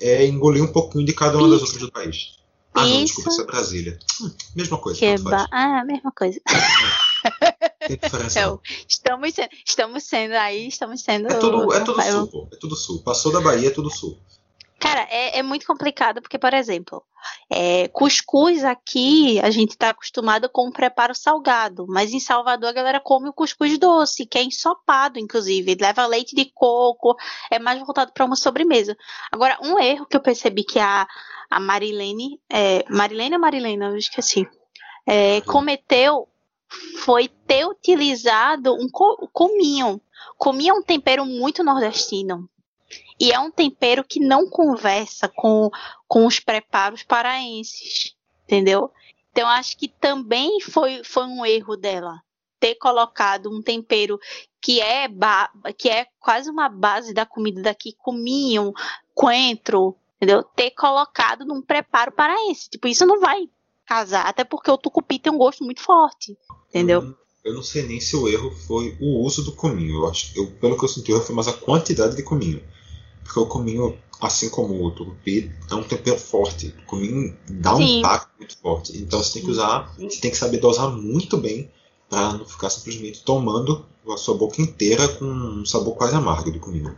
É engolir um pouquinho de cada uma das outras do país. Ah, não, desculpa, isso é Brasília. Hum, mesma coisa. Ba... Ah, mesma coisa. É. Então, estamos, sendo, estamos sendo aí, estamos sendo. É tudo, é tudo sul, pô. É tudo sul. Passou da Bahia, é tudo sul. Cara, é, é muito complicado porque, por exemplo, é, cuscuz aqui a gente está acostumado com o preparo salgado, mas em Salvador a galera come o cuscuz doce, que é ensopado, inclusive, leva leite de coco, é mais voltado para uma sobremesa. Agora, um erro que eu percebi que a, a Marilene, é, Marilene ou Marilene, eu esqueci, é, cometeu foi ter utilizado um cominho. Cominho é um tempero muito nordestino. E é um tempero que não conversa com, com os preparos paraenses, entendeu? Então acho que também foi, foi um erro dela ter colocado um tempero que é que é quase uma base da comida daqui, cominho, coentro, entendeu? Ter colocado num preparo paraense. Tipo, isso não vai casar, até porque o tucupi tem um gosto muito forte, entendeu? Hum, eu não sei nem se o erro foi o uso do cominho. Eu acho, eu, pelo que eu senti, foi mais a quantidade de cominho. Porque o cominho, assim como o tucupi, é um tempero forte. O cominho dá Sim. um impacto muito forte. Então você tem que usar, você tem que saber dosar muito bem para não ficar simplesmente tomando a sua boca inteira com um sabor quase amargo do cominho.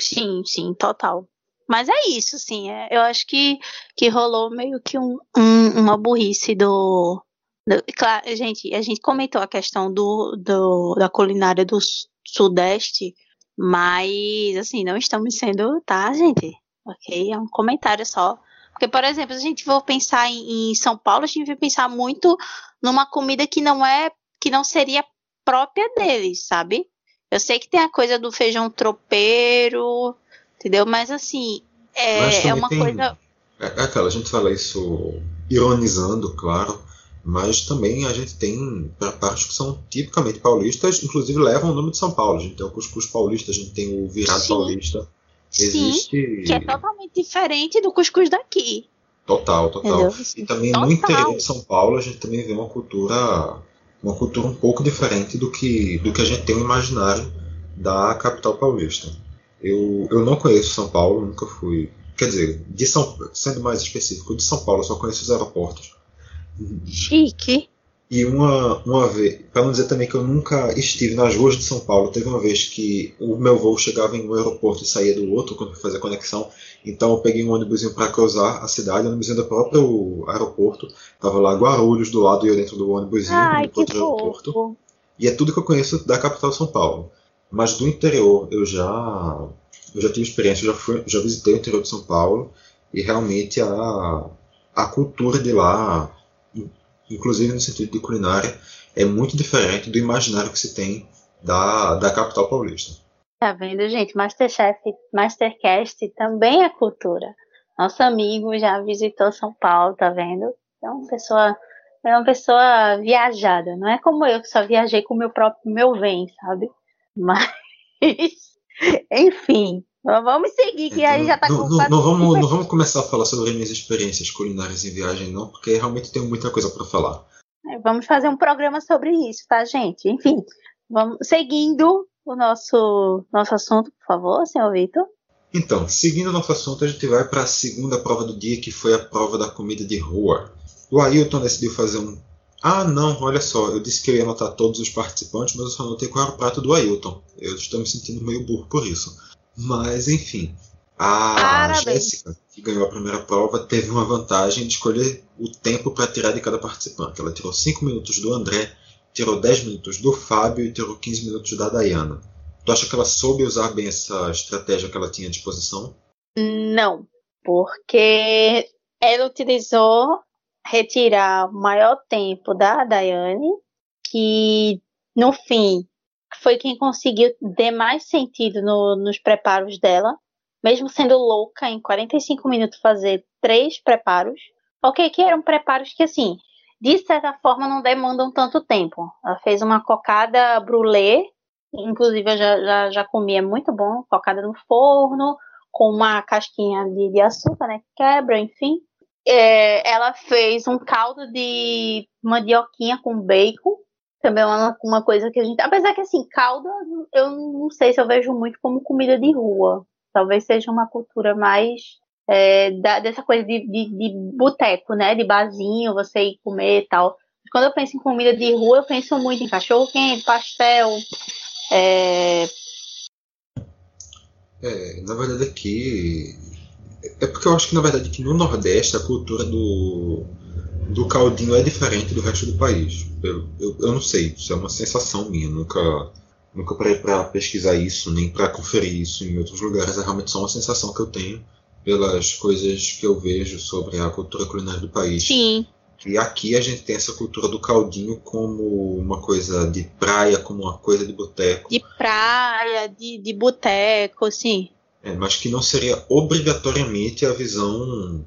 Sim, sim, total. Mas é isso, sim. É, eu acho que, que rolou meio que um, um, uma burrice do, do. Claro, gente, a gente comentou a questão do, do, da culinária do Sudeste mas, assim, não estamos sendo, tá, gente? Ok? É um comentário só. Porque, por exemplo, se a gente for pensar em, em São Paulo, a gente vai pensar muito numa comida que não é, que não seria própria deles, sabe? Eu sei que tem a coisa do feijão tropeiro, entendeu? Mas assim, é, é uma tem, coisa. É, é aquela, a gente fala isso ironizando, claro, mas também a gente tem pratos que são tipicamente paulistas, inclusive levam o nome de São Paulo. A gente tem o cuscuz paulista, a gente tem o virado Sim. paulista. Existe... Sim, que é totalmente diferente do cuscuz daqui. Total, total. E também total. no interior de São Paulo a gente também vê uma cultura uma cultura um pouco diferente do que do que a gente tem no imaginário da capital paulista. Eu, eu não conheço São Paulo, nunca fui. Quer dizer, de São, sendo mais específico, de São Paulo eu só conheço os aeroportos. Chique. E uma, uma vez, para não dizer também que eu nunca estive nas ruas de São Paulo, teve uma vez que o meu voo chegava em um aeroporto e saía do outro quando eu fazia a conexão. Então eu peguei um ônibusinho para cruzar a cidade, o ônibusinho do próprio aeroporto. Tava lá Guarulhos do lado e eu dentro do ônibusinho, Ai, no outro aeroporto. E é tudo que eu conheço da capital São Paulo. Mas do interior eu já eu já tive experiência, eu já fui, já visitei o interior de São Paulo e realmente a a cultura de lá inclusive no sentido de culinária, é muito diferente do imaginário que se tem da, da capital paulista. Tá vendo, gente? Masterchef, Mastercast também é cultura. Nosso amigo já visitou São Paulo, tá vendo? É uma pessoa, é uma pessoa viajada. Não é como eu que só viajei com o meu próprio meu bem, sabe? Mas, enfim, Vamos seguir, que aí já tá não, não, não, vamos, não vamos começar a falar sobre minhas experiências culinárias em viagem, não, porque realmente tenho muita coisa para falar. É, vamos fazer um programa sobre isso, tá, gente? Enfim, vamos seguindo o nosso, nosso assunto, por favor, senhor Vitor. Então, seguindo o nosso assunto, a gente vai para a segunda prova do dia, que foi a prova da comida de rua. O Ailton decidiu fazer um. Ah, não, olha só, eu disse que eu ia anotar todos os participantes, mas eu só anotei qual era o prato do Ailton. Eu estou me sentindo meio burro por isso. Mas, enfim, a Jéssica, que ganhou a primeira prova, teve uma vantagem de escolher o tempo para tirar de cada participante. Ela tirou 5 minutos do André, tirou 10 minutos do Fábio e tirou 15 minutos da Dayana. Tu acha que ela soube usar bem essa estratégia que ela tinha à disposição? Não, porque ela utilizou retirar o maior tempo da Dayane, que no fim foi quem conseguiu ter mais sentido no, nos preparos dela, mesmo sendo louca em 45 minutos fazer três preparos. Ok, que eram preparos que assim, de certa forma não demandam tanto tempo. Ela fez uma cocada brulé, inclusive eu já, já, já comi, é muito bom, cocada no forno, com uma casquinha de, de açúcar, né, quebra, enfim. É, ela fez um caldo de mandioquinha com bacon, também é uma, uma coisa que a gente. Apesar que, assim, caldo, eu não sei se eu vejo muito como comida de rua. Talvez seja uma cultura mais é, da, dessa coisa de, de, de boteco, né? De barzinho, você ir comer e tal. Quando eu penso em comida de rua, eu penso muito em cachorro quente, pastel. É... é, na verdade aqui. É porque eu acho que na verdade que no Nordeste a cultura do do caldinho é diferente do resto do país. Eu, eu, eu não sei, isso é uma sensação minha. Nunca, nunca parei para pesquisar isso, nem para conferir isso em outros lugares. É realmente só uma sensação que eu tenho pelas coisas que eu vejo sobre a cultura culinária do país. Sim. E aqui a gente tem essa cultura do caldinho como uma coisa de praia, como uma coisa de boteco. De praia, de, de boteco, sim. É, mas que não seria obrigatoriamente a visão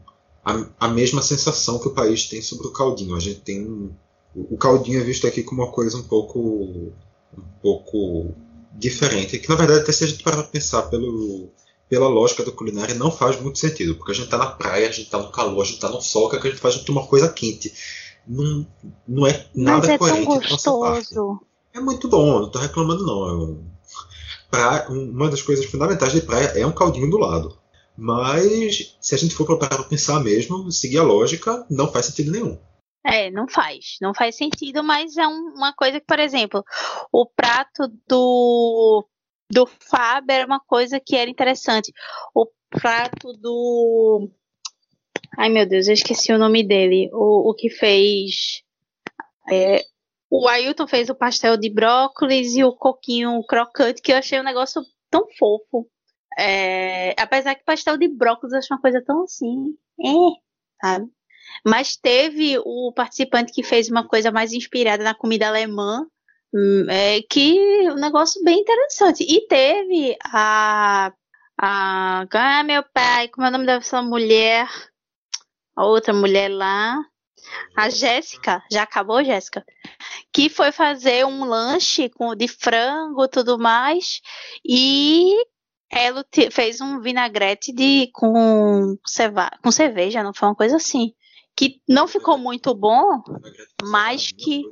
a, a mesma sensação que o país tem sobre o caldinho. A gente tem o caldinho é visto aqui como uma coisa um pouco um pouco diferente, que na verdade até se a gente parar para pensar pelo pela lógica da culinária não faz muito sentido, porque a gente está na praia, a gente está no calor, a gente está no sol, o que, é que a gente faz? A gente uma coisa quente. Não, não é nada Mas é coerente tão gostoso. É muito bom, não estou reclamando não. É pra, uma das coisas fundamentais de praia é um caldinho do lado. Mas, se a gente for para pensar mesmo, seguir a lógica, não faz sentido nenhum. É, não faz. Não faz sentido, mas é um, uma coisa que, por exemplo, o prato do, do Fábio era uma coisa que era interessante. O prato do. Ai meu Deus, eu esqueci o nome dele. O, o que fez. É, o Ailton fez o pastel de brócolis e o coquinho crocante, que eu achei um negócio tão fofo. É, apesar que pastel de brócolis eu acho uma coisa tão assim, é, sabe? Mas teve o participante que fez uma coisa mais inspirada na comida alemã, hum, é, que um negócio bem interessante. E teve a. a ah, meu pai, como é o nome dessa mulher? A outra mulher lá. A Jéssica, já acabou, Jéssica? Que foi fazer um lanche com de frango e tudo mais. E ela fez um vinagrete de com, ceva, com cerveja, não foi uma coisa assim. Que não ficou muito bom, mas que.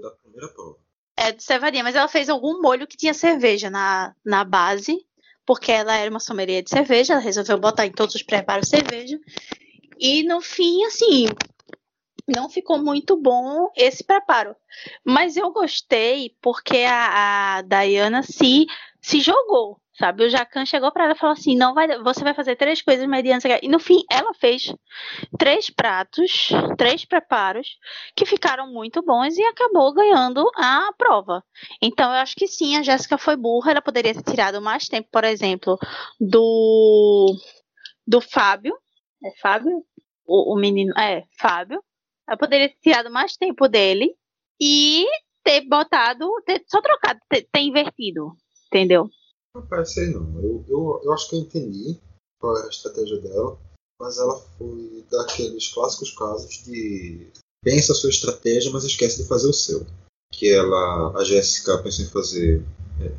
É de cevadinha, mas ela fez algum molho que tinha cerveja na, na base, porque ela era uma someria de cerveja, ela resolveu botar em todos os preparos cerveja. E no fim, assim, não ficou muito bom esse preparo. Mas eu gostei porque a, a Diana se, se jogou, sabe? O Jacan chegou para ela e falou assim: não vai, você vai fazer três coisas mediante. E no fim, ela fez três pratos, três preparos que ficaram muito bons e acabou ganhando a prova. Então, eu acho que sim, a Jéssica foi burra. Ela poderia ter tirado mais tempo, por exemplo, do do Fábio. É Fábio? O, o menino. É, Fábio eu poderia ter tirado mais tempo dele e ter botado, ter, só trocado, ter, ter invertido, entendeu? Não parece não. Eu, eu, eu acho que eu entendi qual era a estratégia dela, mas ela foi daqueles clássicos casos de pensa a sua estratégia, mas esquece de fazer o seu. Que ela, a Jéssica pensou em fazer, é,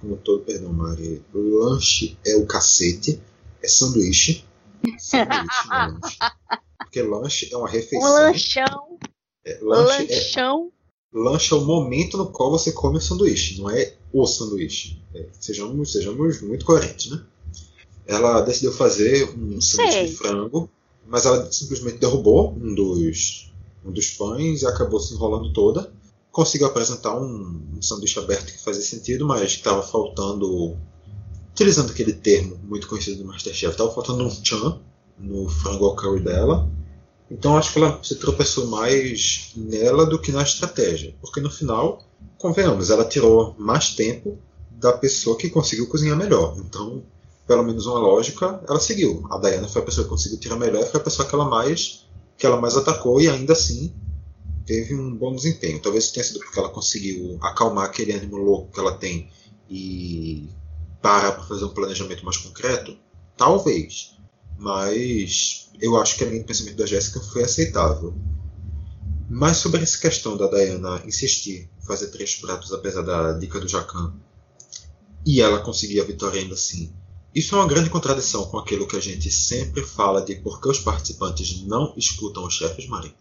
como todo, perdão, Mari, o lanche é o cacete, é sanduíche. Sanduíche, lanche. Porque lanche é uma refeição. Um lanchão. É, lanche, lanchão. É, lanche é o momento no qual você come o sanduíche, não é o sanduíche. É, sejamos, sejamos muito coerentes, né? Ela decidiu fazer um sanduíche Sei. de frango, mas ela simplesmente derrubou um dos, um dos pães e acabou se enrolando toda. Conseguiu apresentar um, um sanduíche aberto que fazia sentido, mas estava faltando. Utilizando aquele termo muito conhecido do Masterchef, estava faltando um chan no frango ao curry dela. Então acho que ela se tropeçou mais nela do que na estratégia, porque no final, convenhamos, ela tirou mais tempo da pessoa que conseguiu cozinhar melhor. Então, pelo menos uma lógica, ela seguiu. A Diana foi a pessoa que conseguiu tirar melhor, foi a pessoa que ela mais que ela mais atacou e ainda assim teve um bom desempenho. Talvez tenha sido porque ela conseguiu acalmar aquele ânimo louco que ela tem e parar para fazer um planejamento mais concreto. Talvez mas eu acho que a linha de pensamento da Jéssica foi aceitável. Mas sobre essa questão da Diana insistir em fazer três pratos apesar da dica do Jacan e ela conseguir a vitória ainda assim, isso é uma grande contradição com aquilo que a gente sempre fala de por que os participantes não escutam os chefes, Maria.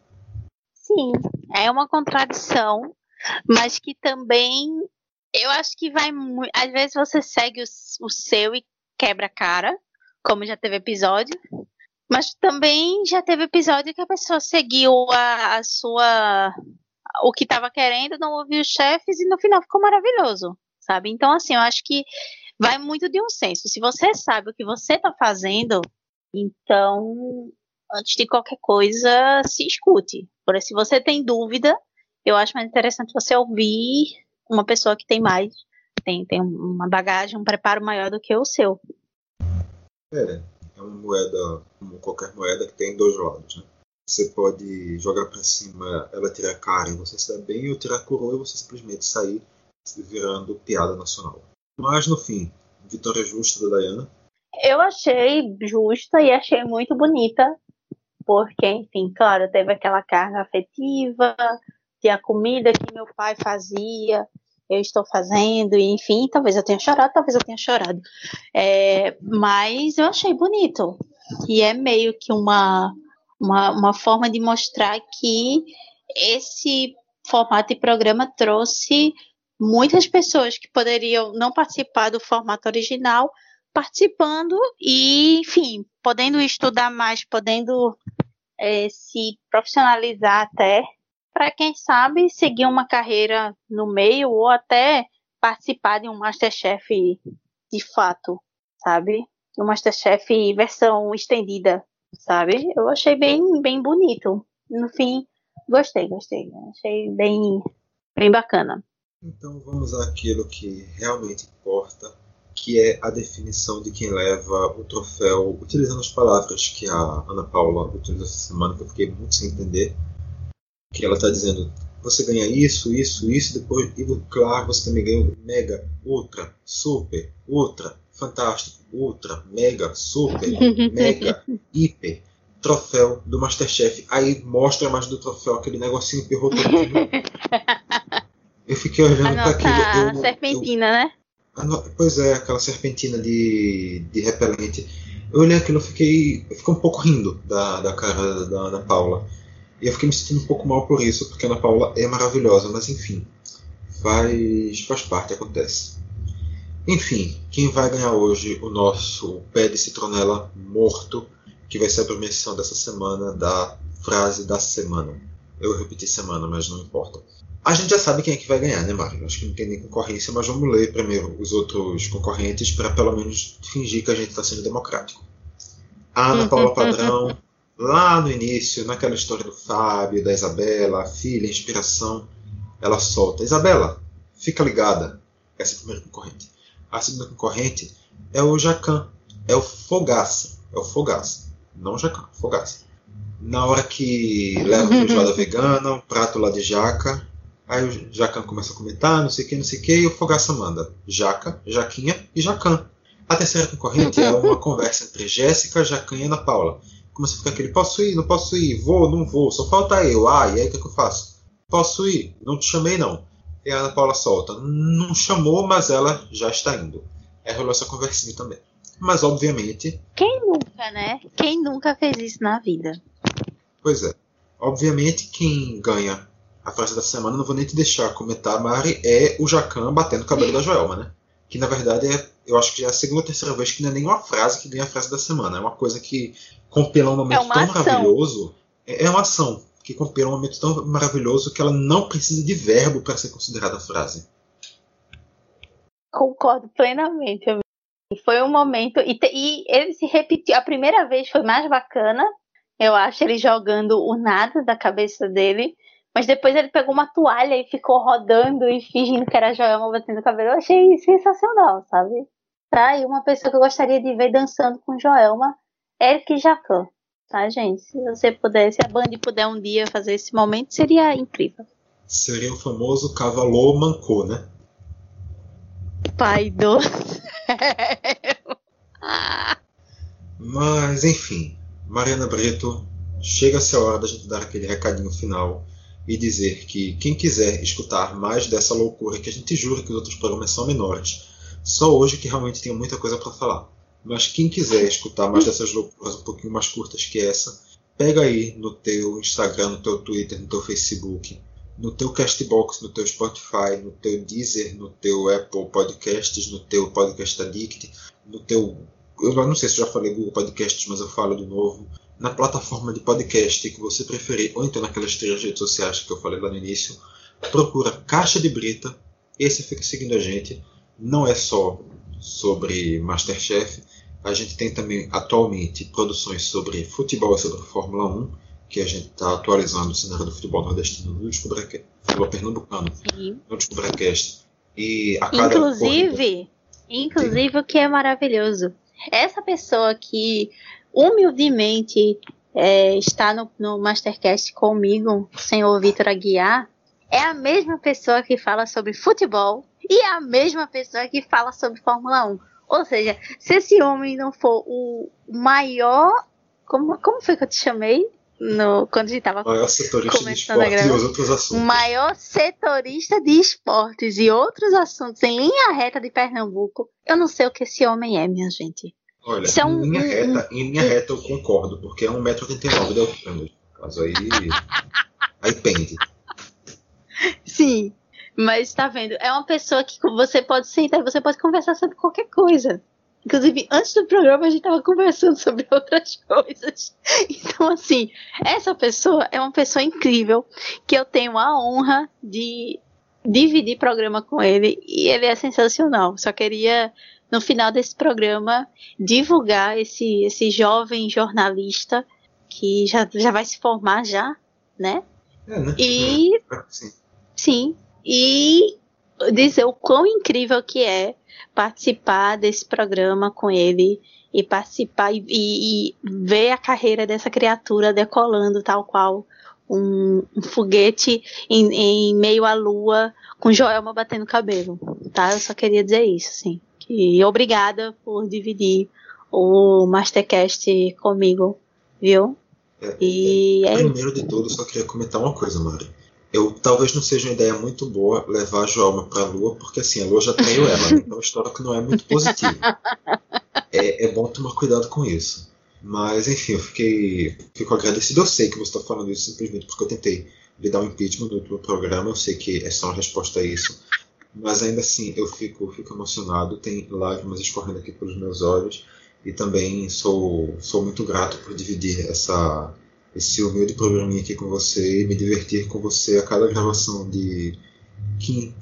Sim, é uma contradição, mas que também eu acho que vai muito. Às vezes você segue o, o seu e quebra a cara, como já teve episódio. Mas também já teve episódio que a pessoa seguiu a, a sua. o que estava querendo, não ouviu os chefes e no final ficou maravilhoso, sabe? Então, assim, eu acho que vai muito de um senso. Se você sabe o que você está fazendo, então, antes de qualquer coisa, se escute. Por se você tem dúvida, eu acho mais interessante você ouvir uma pessoa que tem mais, tem, tem uma bagagem, um preparo maior do que o seu. É, uma moeda, como qualquer moeda, que tem dois lados, né? Você pode jogar para cima, ela tirar cara e você se dá bem, ou tirar coroa e você simplesmente sair virando piada nacional. Mas no fim, vitória justa da Diana. Eu achei justa e achei muito bonita, porque, enfim, claro, teve aquela carga afetiva, tinha a comida que meu pai fazia, eu estou fazendo, e enfim, talvez eu tenha chorado, talvez eu tenha chorado. É, mas eu achei bonito. E é meio que uma, uma, uma forma de mostrar que esse formato de programa trouxe muitas pessoas que poderiam não participar do formato original participando e, enfim, podendo estudar mais, podendo é, se profissionalizar até para quem sabe seguir uma carreira no meio ou até participar de um Masterchef de fato, sabe? Um Masterchef versão estendida, sabe? Eu achei bem, bem bonito. No fim, gostei, gostei. Achei bem, bem bacana. Então vamos àquilo que realmente importa, que é a definição de quem leva o troféu, utilizando as palavras que a Ana Paula utilizou essa semana, que eu fiquei muito sem entender que ela está dizendo você ganha isso, isso, isso, depois, e claro, você também ganha mega, ultra, super, ultra, fantástico, ultra, mega, super, mega, hiper, troféu do Masterchef. Aí mostra mais do troféu, aquele negocinho que rotou Eu fiquei olhando para aquilo. Eu, serpentina, eu, né? Pois é, aquela serpentina de, de repelente. Eu olhei aquilo, eu fiquei, eu fiquei um pouco rindo da, da cara da Ana Paula. E eu fiquei me sentindo um pouco mal por isso, porque a Ana Paula é maravilhosa, mas enfim, faz, faz parte, acontece. Enfim, quem vai ganhar hoje o nosso pé de citronela morto, que vai ser a premiação dessa semana da frase da semana. eu repeti semana, mas não importa. A gente já sabe quem é que vai ganhar, né, Mário? Acho que não tem nem concorrência, mas vamos ler primeiro os outros concorrentes para pelo menos fingir que a gente está sendo democrático. A Ana Paula Padrão, lá no início, naquela história do Fábio, da Isabela, a filha, a inspiração, ela solta: Isabela, fica ligada. Essa é a primeira concorrente. A segunda concorrente é o Jacan, é o Fogaça. É o Fogaça, não o Jacan, Fogaça. Na hora que leva a feijoada vegana, um prato lá de jaca, aí o Jacan começa a comentar, não sei o que, não sei o que, e o Fogaça manda jaca, jaquinha e jacan. A terceira concorrente é uma conversa entre Jéssica, Jacan e Ana Paula. Começa a ficar aquele, posso ir, não posso ir, vou, não vou, só falta eu, ah, e aí o que, é que eu faço? Posso ir, não te chamei não. E a Ana Paula solta, não chamou, mas ela já está indo. É rolou essa conversinha também. Mas obviamente. Quem nunca, né? Quem nunca fez isso na vida? Pois é. Obviamente quem ganha a frase da semana, não vou nem te deixar comentar, Mari, é o Jacan batendo o cabelo da Joelma, né? Que na verdade é, eu acho que já é a segunda ou terceira vez que não é nenhuma frase que ganha a frase da semana. É uma coisa que compila um momento é tão ação. maravilhoso. É, é uma ação que compila um momento tão maravilhoso que ela não precisa de verbo para ser considerada frase. Concordo plenamente. Foi um momento. E, te, e ele se repetiu. A primeira vez foi mais bacana. Eu acho ele jogando o nada da cabeça dele. Mas depois ele pegou uma toalha e ficou rodando e fingindo que era Joelma batendo o cabelo. Eu achei sensacional, sabe? Tá? E uma pessoa que eu gostaria de ver dançando com Joelma, Eric Jacan. Tá, gente? Se você puder, se a Band puder um dia fazer esse momento, seria incrível. Seria o famoso cavalô mancou, né? Pai do Mas, enfim, Mariana Brito, chega-se a hora da gente dar aquele recadinho final e dizer que quem quiser escutar mais dessa loucura, que a gente jura que os outros programas são menores, só hoje que realmente tem muita coisa para falar. Mas quem quiser escutar mais dessas loucuras um pouquinho mais curtas que essa, pega aí no teu Instagram, no teu Twitter, no teu Facebook, no teu Castbox, no teu Spotify, no teu Deezer, no teu Apple Podcasts, no teu Podcast Addict, no teu. Eu não sei se eu já falei Google Podcasts, mas eu falo de novo. Na plataforma de podcast que você preferir, ou então naquelas três redes sociais que eu falei lá no início, procura Caixa de Brita. Esse fica seguindo a gente. Não é só sobre Masterchef. A gente tem também atualmente produções sobre futebol e sobre Fórmula 1 que a gente está atualizando o cenário do futebol nordestino no Descobracast, futebol pernambucano, Sim. no Descobracast. E a cada inclusive, corrida, inclusive o que é maravilhoso, essa pessoa que humildemente é, está no, no Mastercast comigo, o senhor Vitor Aguiar, é a mesma pessoa que fala sobre futebol e é a mesma pessoa que fala sobre Fórmula 1. Ou seja, se esse homem não for o maior. Como, como foi que eu te chamei? no, quando a gente estava esportes e outros assuntos. Maior setorista de esportes e outros assuntos em linha reta de Pernambuco. Eu não sei o que esse homem é, minha gente. Olha, é um, em, linha reta, um, em linha reta eu concordo, porque é 1,89m de altura. Caso aí. aí pende. Sim, mas tá vendo? É uma pessoa que você pode sentar e você pode conversar sobre qualquer coisa. Inclusive, antes do programa a gente estava conversando sobre outras coisas. Então, assim, essa pessoa é uma pessoa incrível que eu tenho a honra de dividir programa com ele e ele é sensacional. Só queria no final desse programa divulgar esse esse jovem jornalista que já, já vai se formar já, né? É, né? E sim. sim, e dizer o quão incrível que é participar desse programa com ele e participar e, e, ver a carreira dessa criatura decolando tal qual um, um foguete em, em, meio à lua com Joelma batendo cabelo, tá? Eu só queria dizer isso, sim. E obrigada por dividir o Mastercast comigo, viu? É, e é, é primeiro de tudo, só queria comentar uma coisa, Mari eu talvez não seja uma ideia muito boa levar a Joelma para a Lua, porque assim, a Lua já traiu ela, né? então a história que não é muito positiva. É, é, bom tomar cuidado com isso. Mas enfim, eu fiquei fico agradecido. Eu sei que você está falando isso simplesmente porque eu tentei lhe dar um impeachment no último programa, eu sei que é só uma resposta a isso. Mas ainda assim, eu fico, fico emocionado, tem lágrimas escorrendo aqui pelos meus olhos e também sou, sou muito grato por dividir essa esse humilde programinha aqui com você e me divertir com você a cada gravação de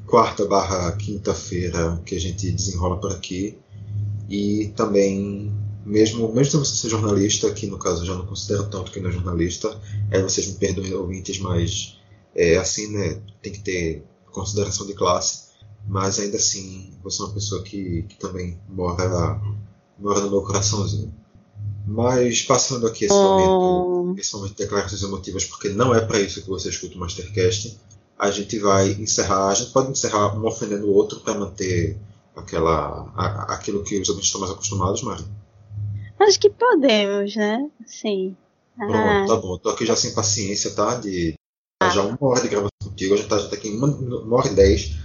quarta barra quinta-feira que a gente desenrola por aqui. E também, mesmo, mesmo se você ser jornalista, que no caso eu já não considero tanto que não é jornalista, é, vocês me perdoem ouvintes, mas é assim, né? Tem que ter consideração de classe. Mas ainda assim, você é uma pessoa que, que também mora, mora no meu coraçãozinho. Mas passando aqui esse momento, esse momento de declarações emotivas, porque não é para isso que você escuta o Mastercast a gente vai encerrar, a gente pode encerrar um ofendendo o outro para manter aquela, a, aquilo que os ouvintes estão mais acostumados, Mari? Acho que podemos, né? Sim. Pronto, ah. tá bom. Tô aqui já sem paciência, tá? De ah. já uma hora de gravação contigo, já tá, já tá aqui uma, uma hora e dez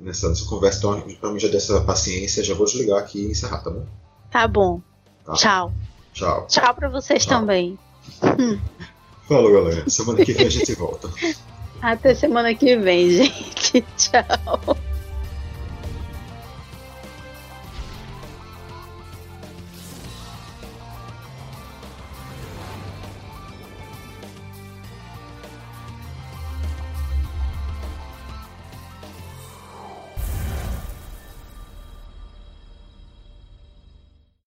nessa, nessa conversa, então pra mim já dessa paciência, já vou desligar aqui e encerrar, tá bom? Tá bom. Tá. Tchau. Tchau. Tchau pra vocês Tchau. também. Falou, galera. Semana que vem a gente volta. Até semana que vem, gente. Tchau.